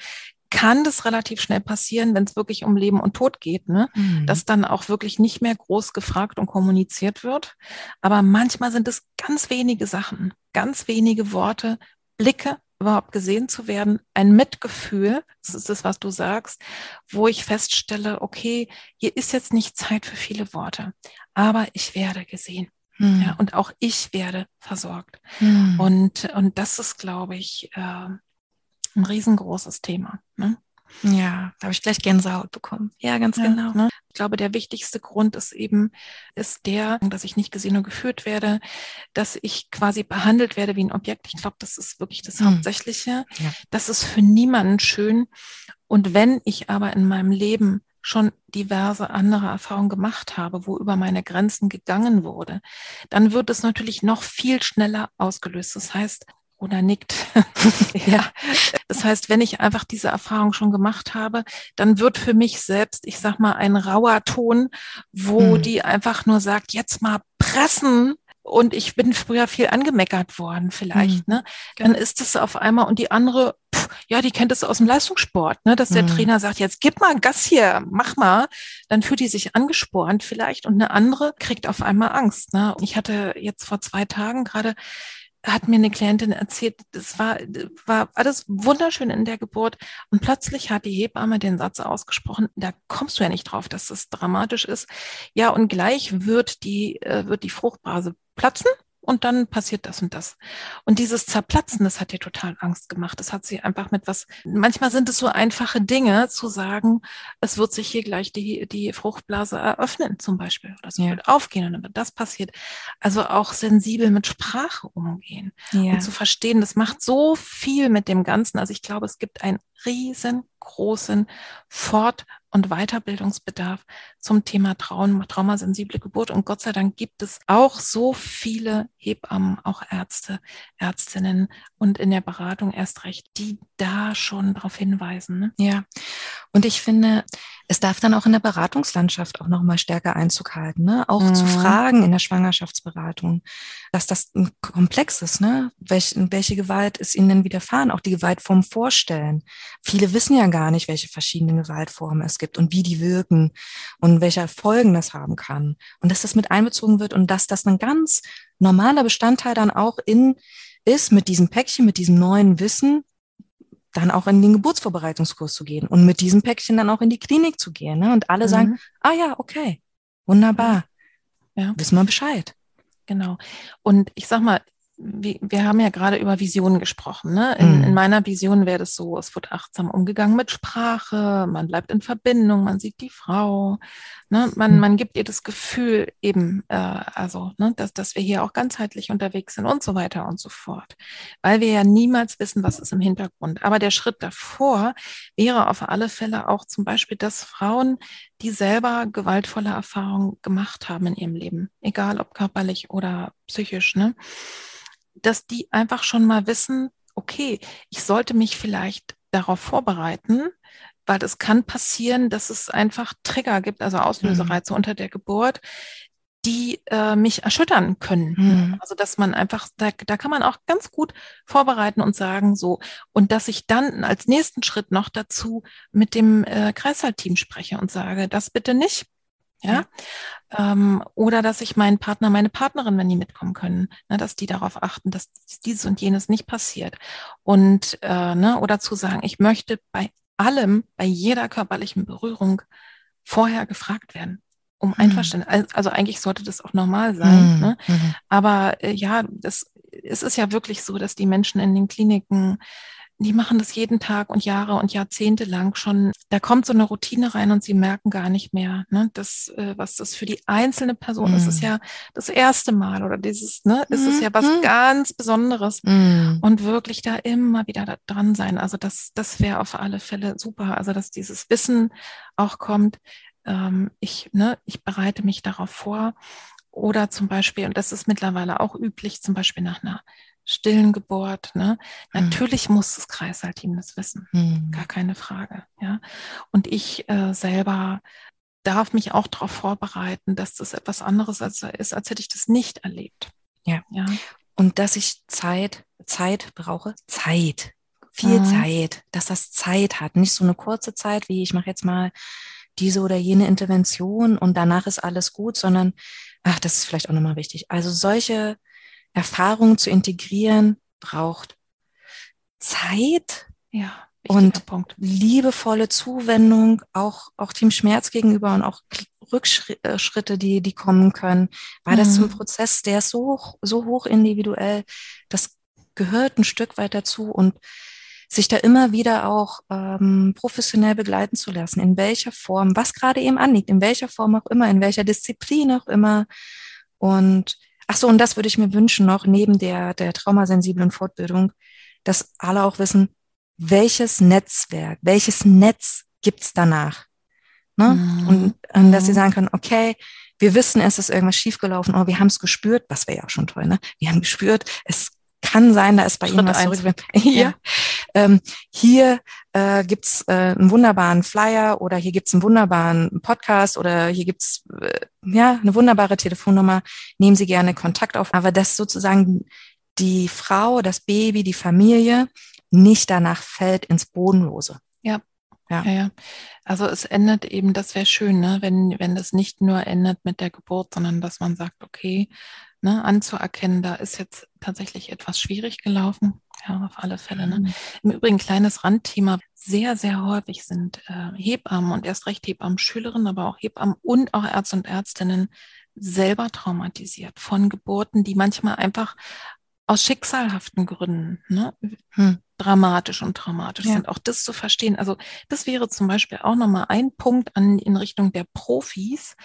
kann das relativ schnell passieren, wenn es wirklich um Leben und Tod geht, ne? Mhm. dass dann auch wirklich nicht mehr groß gefragt und kommuniziert wird. Aber manchmal sind es ganz wenige Sachen, ganz wenige Worte, Blicke überhaupt gesehen zu werden, ein Mitgefühl, das ist das, was du sagst, wo ich feststelle, okay, hier ist jetzt nicht Zeit für viele Worte, aber ich werde gesehen. Hm. Ja, und auch ich werde versorgt. Hm. Und, und das ist, glaube ich, äh, ein riesengroßes Thema. Ne? Ja, da habe ich gleich Gänsehaut bekommen. Ja, ganz ja, genau. Ne? Ich glaube, der wichtigste Grund ist eben, ist der, dass ich nicht gesehen und geführt werde, dass ich quasi behandelt werde wie ein Objekt. Ich glaube, das ist wirklich das hm. Hauptsächliche. Ja. Das ist für niemanden schön. Und wenn ich aber in meinem Leben schon diverse andere Erfahrungen gemacht habe, wo über meine Grenzen gegangen wurde, dann wird es natürlich noch viel schneller ausgelöst. Das heißt, oder nickt. ja. Das heißt, wenn ich einfach diese Erfahrung schon gemacht habe, dann wird für mich selbst, ich sag mal, ein rauer Ton, wo hm. die einfach nur sagt, jetzt mal pressen. Und ich bin früher viel angemeckert worden, vielleicht, hm. ne? Dann genau. ist es auf einmal und die andere, pff, ja, die kennt es aus dem Leistungssport, ne? Dass der hm. Trainer sagt, jetzt gib mal Gas hier, mach mal. Dann fühlt die sich angespornt vielleicht und eine andere kriegt auf einmal Angst, ne? Ich hatte jetzt vor zwei Tagen gerade hat mir eine Klientin erzählt, das war, war alles wunderschön in der Geburt und plötzlich hat die Hebamme den Satz ausgesprochen, da kommst du ja nicht drauf, dass das dramatisch ist. Ja, und gleich wird die, äh, wird die Fruchtblase platzen und dann passiert das und das. Und dieses Zerplatzen, das hat ihr total Angst gemacht. Das hat sie einfach mit was, manchmal sind es so einfache Dinge zu sagen, es wird sich hier gleich die, die Fruchtblase eröffnen zum Beispiel. Oder es ja. wird aufgehen und dann wird das passiert. Also auch sensibel mit Sprache umgehen ja. und zu verstehen, das macht so viel mit dem Ganzen. Also ich glaube, es gibt einen riesengroßen Fort- und Weiterbildungsbedarf zum Thema Traum, traumasensible Geburt. Und Gott sei Dank gibt es auch so viele Hebammen, auch Ärzte, Ärztinnen und in der Beratung erst recht, die da schon darauf hinweisen. Ne? Ja, und ich finde, es darf dann auch in der Beratungslandschaft auch nochmal stärker Einzug halten, ne? Auch mhm. zu fragen in der Schwangerschaftsberatung, dass das ein Komplex ist, ne? Welch, welche Gewalt ist ihnen denn widerfahren? Auch die Gewaltform vorstellen. Viele wissen ja gar nicht, welche verschiedenen Gewaltformen es gibt und wie die wirken und welche Folgen das haben kann. Und dass das mit einbezogen wird und dass das ein ganz normaler Bestandteil dann auch in ist mit diesem Päckchen, mit diesem neuen Wissen, dann auch in den Geburtsvorbereitungskurs zu gehen und mit diesem Päckchen dann auch in die Klinik zu gehen. Ne? Und alle mhm. sagen, ah ja, okay, wunderbar. Ja. Wissen wir Bescheid. Genau. Und ich sag mal, wir, wir haben ja gerade über Visionen gesprochen. Ne? In, mhm. in meiner Vision wäre das so, es wird achtsam umgegangen mit Sprache, man bleibt in Verbindung, man sieht die Frau, ne? man, mhm. man gibt ihr das Gefühl eben, äh, also, ne, dass, dass wir hier auch ganzheitlich unterwegs sind und so weiter und so fort. Weil wir ja niemals wissen, was ist im Hintergrund. Aber der Schritt davor wäre auf alle Fälle auch zum Beispiel, dass Frauen, die selber gewaltvolle Erfahrungen gemacht haben in ihrem Leben, egal ob körperlich oder psychisch, ne? dass die einfach schon mal wissen, okay, ich sollte mich vielleicht darauf vorbereiten, weil es kann passieren, dass es einfach Trigger gibt, also Auslösereize mhm. unter der Geburt, die äh, mich erschüttern können. Mhm. Also dass man einfach, da, da kann man auch ganz gut vorbereiten und sagen so, und dass ich dann als nächsten Schritt noch dazu mit dem äh, Kreißsaalteam spreche und sage, das bitte nicht. Ja. Ähm, oder dass ich meinen Partner, meine Partnerin, wenn die mitkommen können, ne, dass die darauf achten, dass dieses und jenes nicht passiert. Und äh, ne, oder zu sagen, ich möchte bei allem, bei jeder körperlichen Berührung vorher gefragt werden um mhm. Einverständnis. Also eigentlich sollte das auch normal sein. Mhm. Ne? Mhm. Aber äh, ja, das, es ist ja wirklich so, dass die Menschen in den Kliniken die machen das jeden Tag und Jahre und Jahrzehnte lang schon. Da kommt so eine Routine rein und sie merken gar nicht mehr, ne, das, äh, was das für die einzelne Person mm. ist. ist ja das erste Mal oder dieses, ne, ist es ja was mm. ganz Besonderes mm. und wirklich da immer wieder da dran sein. Also das, das wäre auf alle Fälle super. Also dass dieses Wissen auch kommt. Ähm, ich, ne, ich bereite mich darauf vor. Oder zum Beispiel, und das ist mittlerweile auch üblich, zum Beispiel nach einer stillen Geburt. Ne? Mhm. Natürlich muss das Kreißsaalteam das wissen, mhm. gar keine Frage. Ja? Und ich äh, selber darf mich auch darauf vorbereiten, dass das etwas anderes als, ist, als hätte ich das nicht erlebt. Ja. ja. Und dass ich Zeit, Zeit brauche, Zeit, viel mhm. Zeit, dass das Zeit hat, nicht so eine kurze Zeit wie ich mache jetzt mal diese oder jene Intervention und danach ist alles gut, sondern, ach, das ist vielleicht auch nochmal wichtig. Also solche Erfahrung zu integrieren, braucht Zeit ja, und Punkt. liebevolle Zuwendung, auch, auch dem Schmerz gegenüber und auch Rückschritte, die, die kommen können, weil mhm. das zum Prozess, der ist so, so hoch individuell, das gehört ein Stück weit dazu und sich da immer wieder auch ähm, professionell begleiten zu lassen, in welcher Form, was gerade eben anliegt, in welcher Form auch immer, in welcher Disziplin auch immer. Und Ach so, und das würde ich mir wünschen noch neben der, der traumasensiblen Fortbildung, dass alle auch wissen, welches Netzwerk, welches Netz gibt's danach. Ne? Mhm. Und, und dass sie sagen können, okay, wir wissen, es ist irgendwas schiefgelaufen, aber wir haben es gespürt, was wäre ja auch schon toll, ne? Wir haben gespürt, es kann sein, da ist bei Schritt Ihnen was zurück. Hier, ja. ähm, hier äh, gibt's äh, einen wunderbaren Flyer oder hier gibt's einen wunderbaren Podcast oder hier gibt's äh, ja eine wunderbare Telefonnummer. Nehmen Sie gerne Kontakt auf. Aber dass sozusagen die Frau, das Baby, die Familie nicht danach fällt ins Bodenlose. Ja. Ja. ja, ja. Also es endet eben, das wäre schön, ne? wenn, wenn das nicht nur endet mit der Geburt, sondern dass man sagt, okay, ne, anzuerkennen, da ist jetzt tatsächlich etwas schwierig gelaufen. Ja, auf alle Fälle. Ne? Mhm. Im Übrigen kleines Randthema. Sehr, sehr häufig sind äh, Hebammen und erst recht Hebammen, Schülerinnen, aber auch Hebammen und auch Ärzte und Ärztinnen selber traumatisiert von Geburten, die manchmal einfach aus schicksalhaften Gründen ne, hm. Dramatisch und traumatisch ja. sind. Auch das zu verstehen. Also das wäre zum Beispiel auch nochmal ein Punkt an, in Richtung der Profis,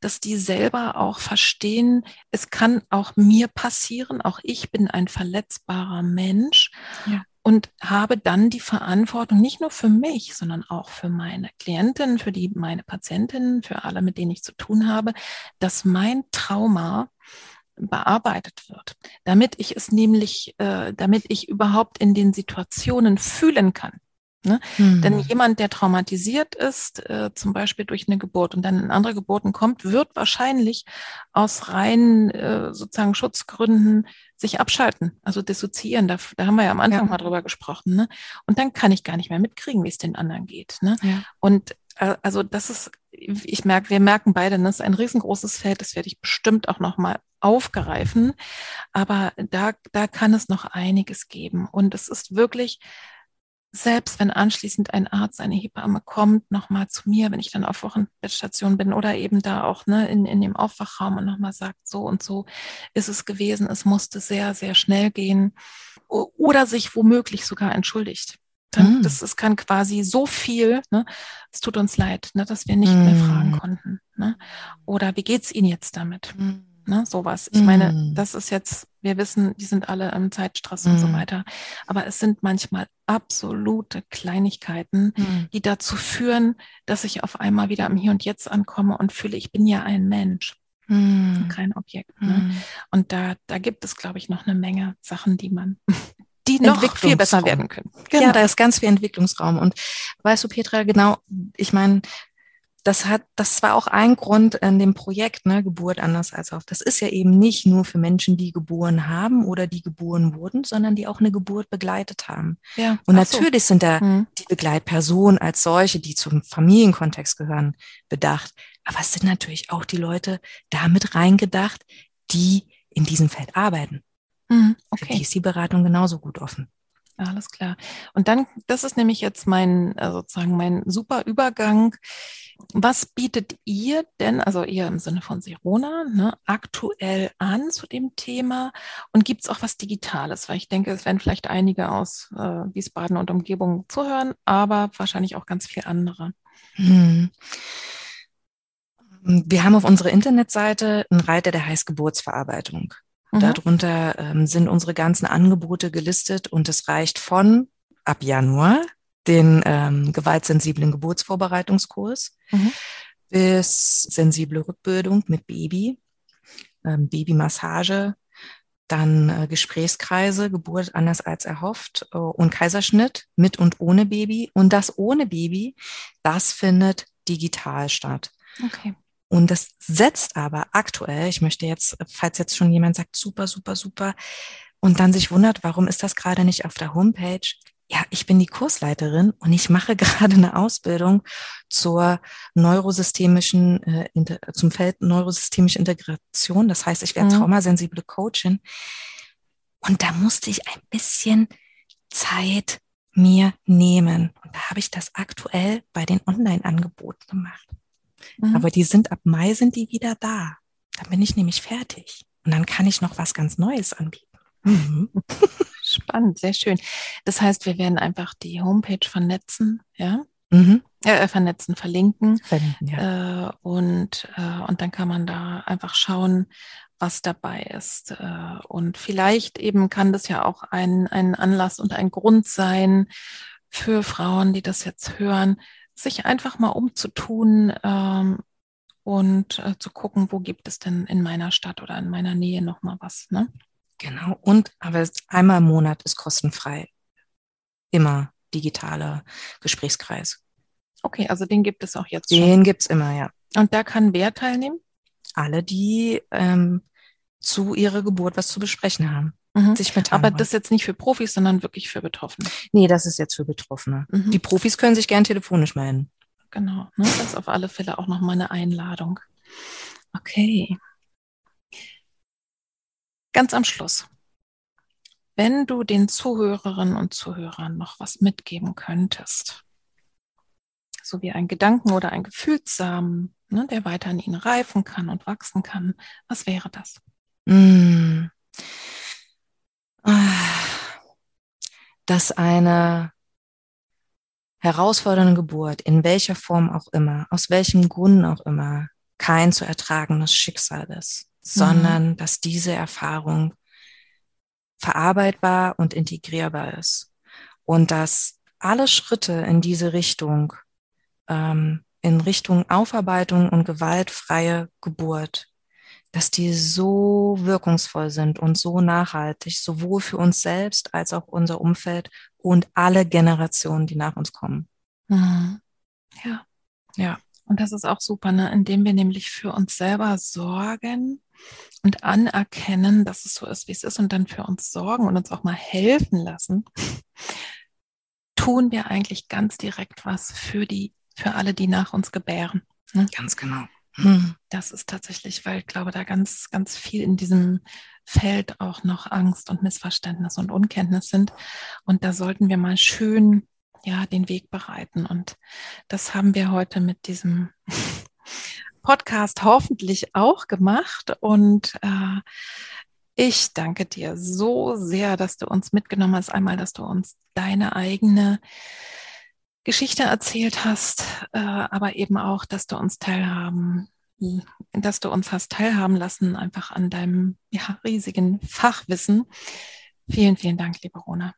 dass die selber auch verstehen, es kann auch mir passieren, auch ich bin ein verletzbarer Mensch. Ja. Und habe dann die Verantwortung nicht nur für mich, sondern auch für meine Klientin, für die, meine Patientinnen, für alle, mit denen ich zu tun habe, dass mein Trauma bearbeitet wird, damit ich es nämlich, äh, damit ich überhaupt in den Situationen fühlen kann. Ne? Mhm. Denn jemand, der traumatisiert ist, äh, zum Beispiel durch eine Geburt und dann in andere Geburten kommt, wird wahrscheinlich aus rein äh, sozusagen Schutzgründen sich abschalten, also dissoziieren. Da, da haben wir ja am Anfang ja. mal drüber gesprochen. Ne? Und dann kann ich gar nicht mehr mitkriegen, wie es den anderen geht. Ne? Ja. Und äh, also das ist, ich merke, wir merken beide, das ist ein riesengroßes Feld, das werde ich bestimmt auch nochmal aufgreifen. Aber da, da kann es noch einiges geben. Und es ist wirklich selbst wenn anschließend ein Arzt, eine Hebamme kommt, nochmal zu mir, wenn ich dann auf Wochenbettstation bin oder eben da auch ne, in, in dem Aufwachraum und nochmal sagt, so und so ist es gewesen, es musste sehr, sehr schnell gehen oder sich womöglich sogar entschuldigt. Dann, mm. Das es kann quasi so viel, ne, es tut uns leid, ne, dass wir nicht mm. mehr fragen konnten. Ne? Oder wie geht's Ihnen jetzt damit? Mm ne, sowas. Ich mm. meine, das ist jetzt, wir wissen, die sind alle im Zeitstress mm. und so mm. weiter. Aber es sind manchmal absolute Kleinigkeiten, mm. die dazu führen, dass ich auf einmal wieder im Hier und Jetzt ankomme und fühle, ich bin ja ein Mensch. Mm. Kein Objekt. Ne? Und da, da gibt es, glaube ich, noch eine Menge Sachen, die man die noch viel besser werden können. Genau. Ja, da ist ganz viel Entwicklungsraum. Und weißt du, Petra, genau, ich meine, das hat, das war auch ein Grund in dem Projekt, ne, Geburt anders als auf. Das ist ja eben nicht nur für Menschen, die geboren haben oder die geboren wurden, sondern die auch eine Geburt begleitet haben. Ja. Und natürlich so. sind da mhm. die Begleitpersonen als solche, die zum Familienkontext gehören, bedacht. Aber es sind natürlich auch die Leute damit reingedacht, die in diesem Feld arbeiten. Mhm. Okay. Für die ist die Beratung genauso gut offen. Alles klar. Und dann, das ist nämlich jetzt mein, äh, sozusagen mein super Übergang. Was bietet ihr denn, also ihr im Sinne von Serona, ne, aktuell an zu dem Thema? Und gibt es auch was Digitales? Weil ich denke, es werden vielleicht einige aus äh, Wiesbaden und Umgebung zuhören, aber wahrscheinlich auch ganz viele andere. Hm. Wir haben auf unserer Internetseite einen Reiter, der heißt Geburtsverarbeitung. Mhm. Darunter ähm, sind unsere ganzen Angebote gelistet und es reicht von ab Januar den ähm, gewaltsensiblen Geburtsvorbereitungskurs mhm. bis sensible Rückbildung mit Baby, ähm, Babymassage, dann äh, Gesprächskreise, Geburt anders als erhofft äh, und Kaiserschnitt mit und ohne Baby. Und das ohne Baby, das findet digital statt. Okay. Und das setzt aber aktuell, ich möchte jetzt, falls jetzt schon jemand sagt, super, super, super, und dann sich wundert, warum ist das gerade nicht auf der Homepage? Ja, ich bin die Kursleiterin und ich mache gerade eine Ausbildung zur neurosystemischen, äh, zum Feld neurosystemische Integration. Das heißt, ich werde mhm. traumasensible Coachin. Und da musste ich ein bisschen Zeit mir nehmen. Und da habe ich das aktuell bei den Online-Angeboten gemacht. Mhm. Aber die sind ab Mai sind die wieder da. Dann bin ich nämlich fertig. Und dann kann ich noch was ganz Neues anbieten. Mhm. Spannend, sehr schön. Das heißt, wir werden einfach die Homepage vernetzen, ja? Mhm. Äh, vernetzen, verlinken. verlinken ja. äh, und, äh, und dann kann man da einfach schauen, was dabei ist. Äh, und vielleicht eben kann das ja auch ein, ein Anlass und ein Grund sein für Frauen, die das jetzt hören, sich einfach mal umzutun ähm, und äh, zu gucken, wo gibt es denn in meiner Stadt oder in meiner Nähe noch mal was. Ne? Genau. Und aber einmal im Monat ist kostenfrei. Immer digitaler Gesprächskreis. Okay, also den gibt es auch jetzt den schon. Den gibt es immer, ja. Und da kann wer teilnehmen? Alle, die ähm, zu ihrer Geburt was zu besprechen haben. Mhm. Sich Aber das ist jetzt nicht für Profis, sondern wirklich für Betroffene. Nee, das ist jetzt für Betroffene. Mhm. Die Profis können sich gern telefonisch melden. Genau, ne? das ist auf alle Fälle auch nochmal eine Einladung. Okay. Ganz am Schluss. Wenn du den Zuhörerinnen und Zuhörern noch was mitgeben könntest, so wie ein Gedanken oder ein Gefühlssamen, ne, der weiter in ihnen reifen kann und wachsen kann, was wäre das? Mm dass eine herausfordernde Geburt, in welcher Form auch immer, aus welchem Grund auch immer, kein zu ertragendes Schicksal ist, mhm. sondern dass diese Erfahrung verarbeitbar und integrierbar ist. Und dass alle Schritte in diese Richtung, ähm, in Richtung Aufarbeitung und gewaltfreie Geburt dass die so wirkungsvoll sind und so nachhaltig, sowohl für uns selbst als auch unser Umfeld und alle Generationen, die nach uns kommen. Mhm. Ja. Ja. Und das ist auch super, ne? indem wir nämlich für uns selber sorgen und anerkennen, dass es so ist, wie es ist und dann für uns sorgen und uns auch mal helfen lassen, tun wir eigentlich ganz direkt was für die, für alle, die nach uns gebären. Ne? Ganz genau. Hm. Das ist tatsächlich, weil ich glaube, da ganz, ganz viel in diesem Feld auch noch Angst und Missverständnis und Unkenntnis sind. Und da sollten wir mal schön ja, den Weg bereiten. Und das haben wir heute mit diesem Podcast hoffentlich auch gemacht. Und äh, ich danke dir so sehr, dass du uns mitgenommen hast. Einmal, dass du uns deine eigene Geschichte erzählt hast, äh, aber eben auch, dass du uns teilhaben, dass du uns hast teilhaben lassen, einfach an deinem ja, riesigen Fachwissen. Vielen, vielen Dank, liebe Rona.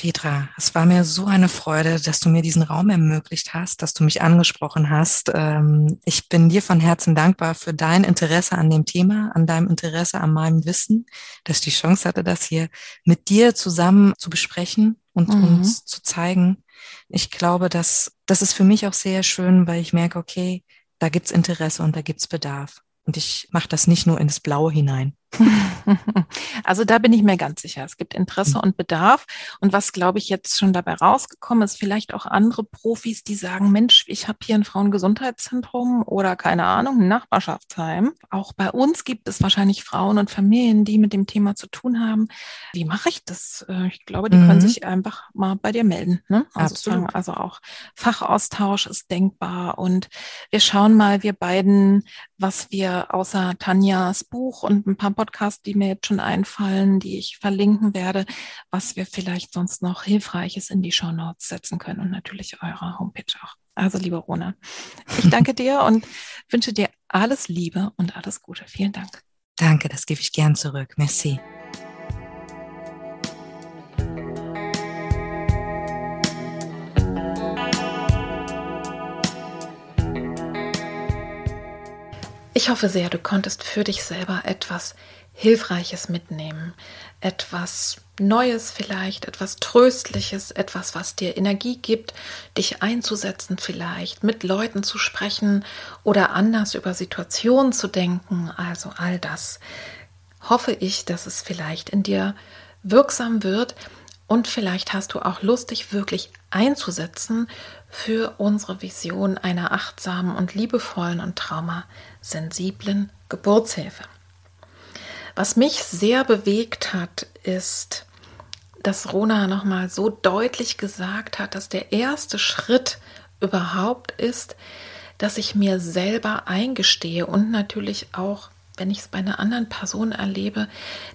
Petra, es war mir so eine Freude, dass du mir diesen Raum ermöglicht hast, dass du mich angesprochen hast. Ähm, ich bin dir von Herzen dankbar für dein Interesse an dem Thema, an deinem Interesse an meinem Wissen, dass ich die Chance hatte, das hier mit dir zusammen zu besprechen und mhm. uns zu zeigen. Ich glaube, dass das ist für mich auch sehr schön, weil ich merke, okay, da gibt's Interesse und da gibt's Bedarf. Und ich mache das nicht nur ins Blaue hinein. Also da bin ich mir ganz sicher. Es gibt Interesse mhm. und Bedarf. Und was, glaube ich, jetzt schon dabei rausgekommen ist, vielleicht auch andere Profis, die sagen, Mensch, ich habe hier ein Frauengesundheitszentrum oder keine Ahnung, ein Nachbarschaftsheim. Auch bei uns gibt es wahrscheinlich Frauen und Familien, die mit dem Thema zu tun haben. Wie mache ich das? Äh, ich glaube, die mhm. können sich einfach mal bei dir melden. Ne? Also, sagen, also auch Fachaustausch ist denkbar. Und wir schauen mal, wir beiden, was wir außer Tanjas Buch und ein paar Podcasts, die mir jetzt schon einfallen, die ich verlinken werde, was wir vielleicht sonst noch Hilfreiches in die Show Notes setzen können und natürlich eure Homepage auch. Also, liebe Rona, ich danke dir und wünsche dir alles Liebe und alles Gute. Vielen Dank. Danke, das gebe ich gern zurück. Merci. Ich hoffe sehr, du konntest für dich selber etwas Hilfreiches mitnehmen, etwas Neues vielleicht, etwas Tröstliches, etwas, was dir Energie gibt, dich einzusetzen vielleicht, mit Leuten zu sprechen oder anders über Situationen zu denken, also all das. Hoffe ich, dass es vielleicht in dir wirksam wird und vielleicht hast du auch Lust, dich wirklich einzusetzen für unsere Vision einer achtsamen und liebevollen und traumasensiblen Geburtshilfe. Was mich sehr bewegt hat, ist, dass Rona nochmal so deutlich gesagt hat, dass der erste Schritt überhaupt ist, dass ich mir selber eingestehe und natürlich auch, wenn ich es bei einer anderen Person erlebe,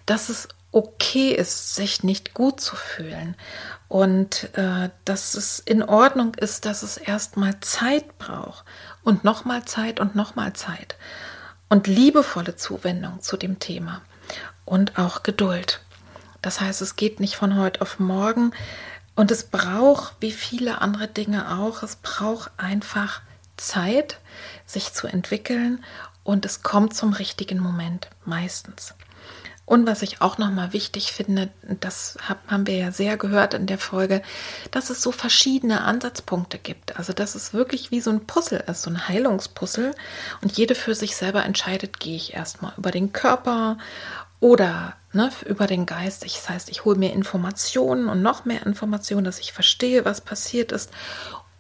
dass es okay ist, sich nicht gut zu fühlen. Und äh, dass es in Ordnung ist, dass es erstmal Zeit braucht. Und nochmal Zeit und nochmal Zeit. Und liebevolle Zuwendung zu dem Thema. Und auch Geduld. Das heißt, es geht nicht von heute auf morgen. Und es braucht, wie viele andere Dinge auch, es braucht einfach Zeit, sich zu entwickeln. Und es kommt zum richtigen Moment meistens. Und was ich auch nochmal wichtig finde, das haben wir ja sehr gehört in der Folge, dass es so verschiedene Ansatzpunkte gibt. Also dass es wirklich wie so ein Puzzle ist, so ein Heilungspuzzle. Und jede für sich selber entscheidet, gehe ich erstmal über den Körper oder ne, über den Geist. Das heißt, ich hole mir Informationen und noch mehr Informationen, dass ich verstehe, was passiert ist.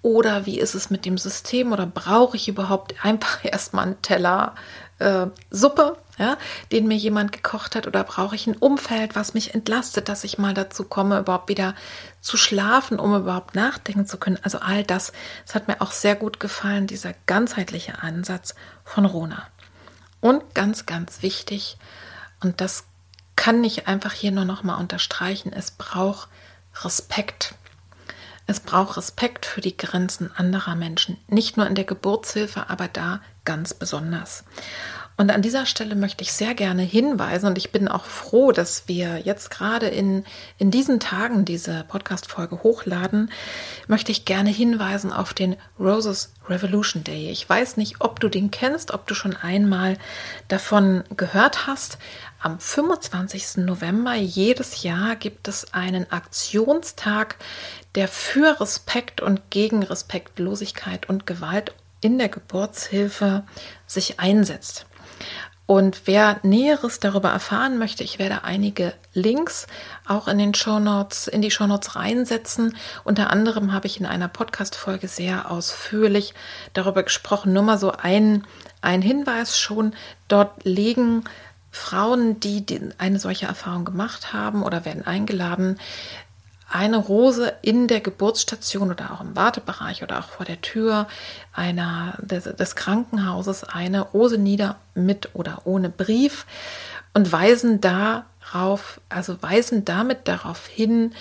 Oder wie ist es mit dem System? Oder brauche ich überhaupt einfach erstmal einen Teller äh, Suppe, ja, den mir jemand gekocht hat? Oder brauche ich ein Umfeld, was mich entlastet, dass ich mal dazu komme, überhaupt wieder zu schlafen, um überhaupt nachdenken zu können? Also all das, das hat mir auch sehr gut gefallen, dieser ganzheitliche Ansatz von Rona. Und ganz, ganz wichtig, und das kann ich einfach hier nur noch mal unterstreichen. Es braucht Respekt. Es braucht Respekt für die Grenzen anderer Menschen. Nicht nur in der Geburtshilfe, aber da ganz besonders. Und an dieser Stelle möchte ich sehr gerne hinweisen und ich bin auch froh, dass wir jetzt gerade in, in diesen Tagen diese Podcast-Folge hochladen, möchte ich gerne hinweisen auf den Roses Revolution Day. Ich weiß nicht, ob du den kennst, ob du schon einmal davon gehört hast. Am 25. November jedes Jahr gibt es einen Aktionstag, der für Respekt und gegen Respektlosigkeit und Gewalt in der Geburtshilfe sich einsetzt. Und wer Näheres darüber erfahren möchte, ich werde einige Links auch in den Shownotes, in die Shownotes reinsetzen. Unter anderem habe ich in einer Podcast-Folge sehr ausführlich darüber gesprochen. Nur mal so ein, ein Hinweis schon. Dort legen Frauen, die eine solche Erfahrung gemacht haben oder werden eingeladen, eine Rose in der Geburtsstation oder auch im Wartebereich oder auch vor der Tür einer, des, des Krankenhauses eine Rose nieder mit oder ohne Brief und weisen darauf, also weisen damit darauf hin,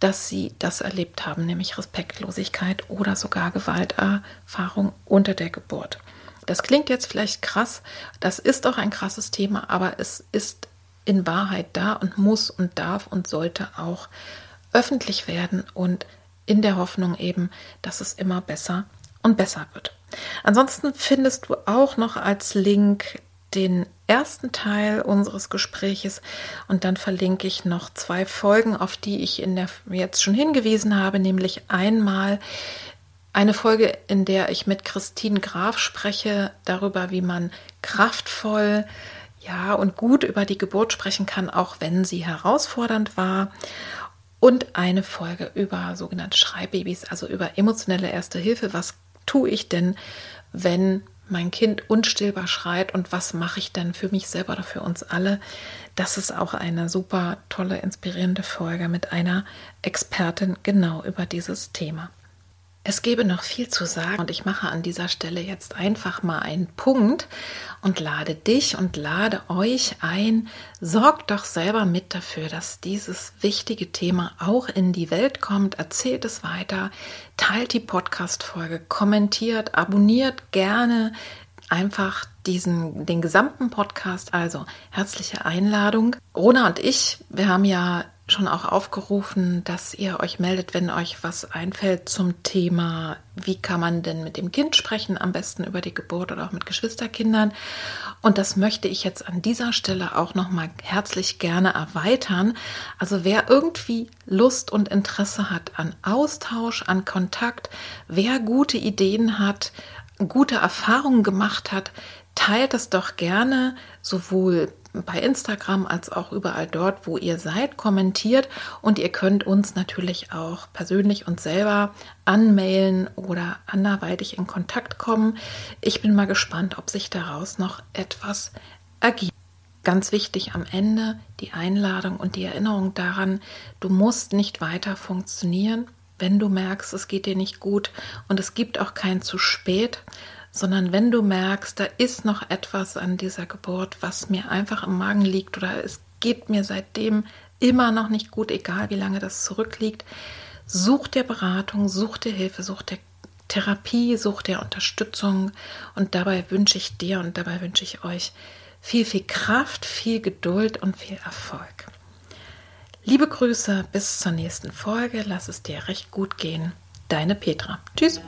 dass sie das erlebt haben, nämlich Respektlosigkeit oder sogar Gewalterfahrung unter der Geburt. Das klingt jetzt vielleicht krass, das ist auch ein krasses Thema, aber es ist in Wahrheit da und muss und darf und sollte auch öffentlich werden und in der Hoffnung eben, dass es immer besser und besser wird. Ansonsten findest du auch noch als Link den ersten Teil unseres Gespräches und dann verlinke ich noch zwei Folgen, auf die ich in der jetzt schon hingewiesen habe, nämlich einmal eine Folge, in der ich mit Christine Graf spreche darüber, wie man kraftvoll ja und gut über die Geburt sprechen kann, auch wenn sie herausfordernd war. Und eine Folge über sogenannte Schreibbabys, also über emotionelle Erste Hilfe. Was tue ich denn, wenn mein Kind unstillbar schreit und was mache ich denn für mich selber oder für uns alle? Das ist auch eine super tolle, inspirierende Folge mit einer Expertin genau über dieses Thema. Es gäbe noch viel zu sagen und ich mache an dieser Stelle jetzt einfach mal einen Punkt und lade dich und lade euch ein. Sorgt doch selber mit dafür, dass dieses wichtige Thema auch in die Welt kommt. Erzählt es weiter, teilt die Podcast-Folge, kommentiert, abonniert gerne einfach diesen, den gesamten Podcast. Also herzliche Einladung. Rona und ich, wir haben ja schon auch aufgerufen, dass ihr euch meldet, wenn euch was einfällt zum Thema, wie kann man denn mit dem Kind sprechen, am besten über die Geburt oder auch mit Geschwisterkindern. Und das möchte ich jetzt an dieser Stelle auch noch mal herzlich gerne erweitern. Also wer irgendwie Lust und Interesse hat an Austausch, an Kontakt, wer gute Ideen hat, gute Erfahrungen gemacht hat, teilt es doch gerne sowohl bei Instagram als auch überall dort, wo ihr seid, kommentiert und ihr könnt uns natürlich auch persönlich und selber anmailen oder anderweitig in Kontakt kommen. Ich bin mal gespannt, ob sich daraus noch etwas ergibt. Ganz wichtig am Ende die Einladung und die Erinnerung daran, du musst nicht weiter funktionieren, wenn du merkst, es geht dir nicht gut und es gibt auch kein zu spät, sondern wenn du merkst, da ist noch etwas an dieser Geburt, was mir einfach im Magen liegt oder es geht mir seitdem immer noch nicht gut, egal wie lange das zurückliegt, such dir Beratung, such dir Hilfe, such dir Therapie, such dir Unterstützung und dabei wünsche ich dir und dabei wünsche ich euch viel, viel Kraft, viel Geduld und viel Erfolg. Liebe Grüße, bis zur nächsten Folge. Lass es dir recht gut gehen. Deine Petra. Tschüss.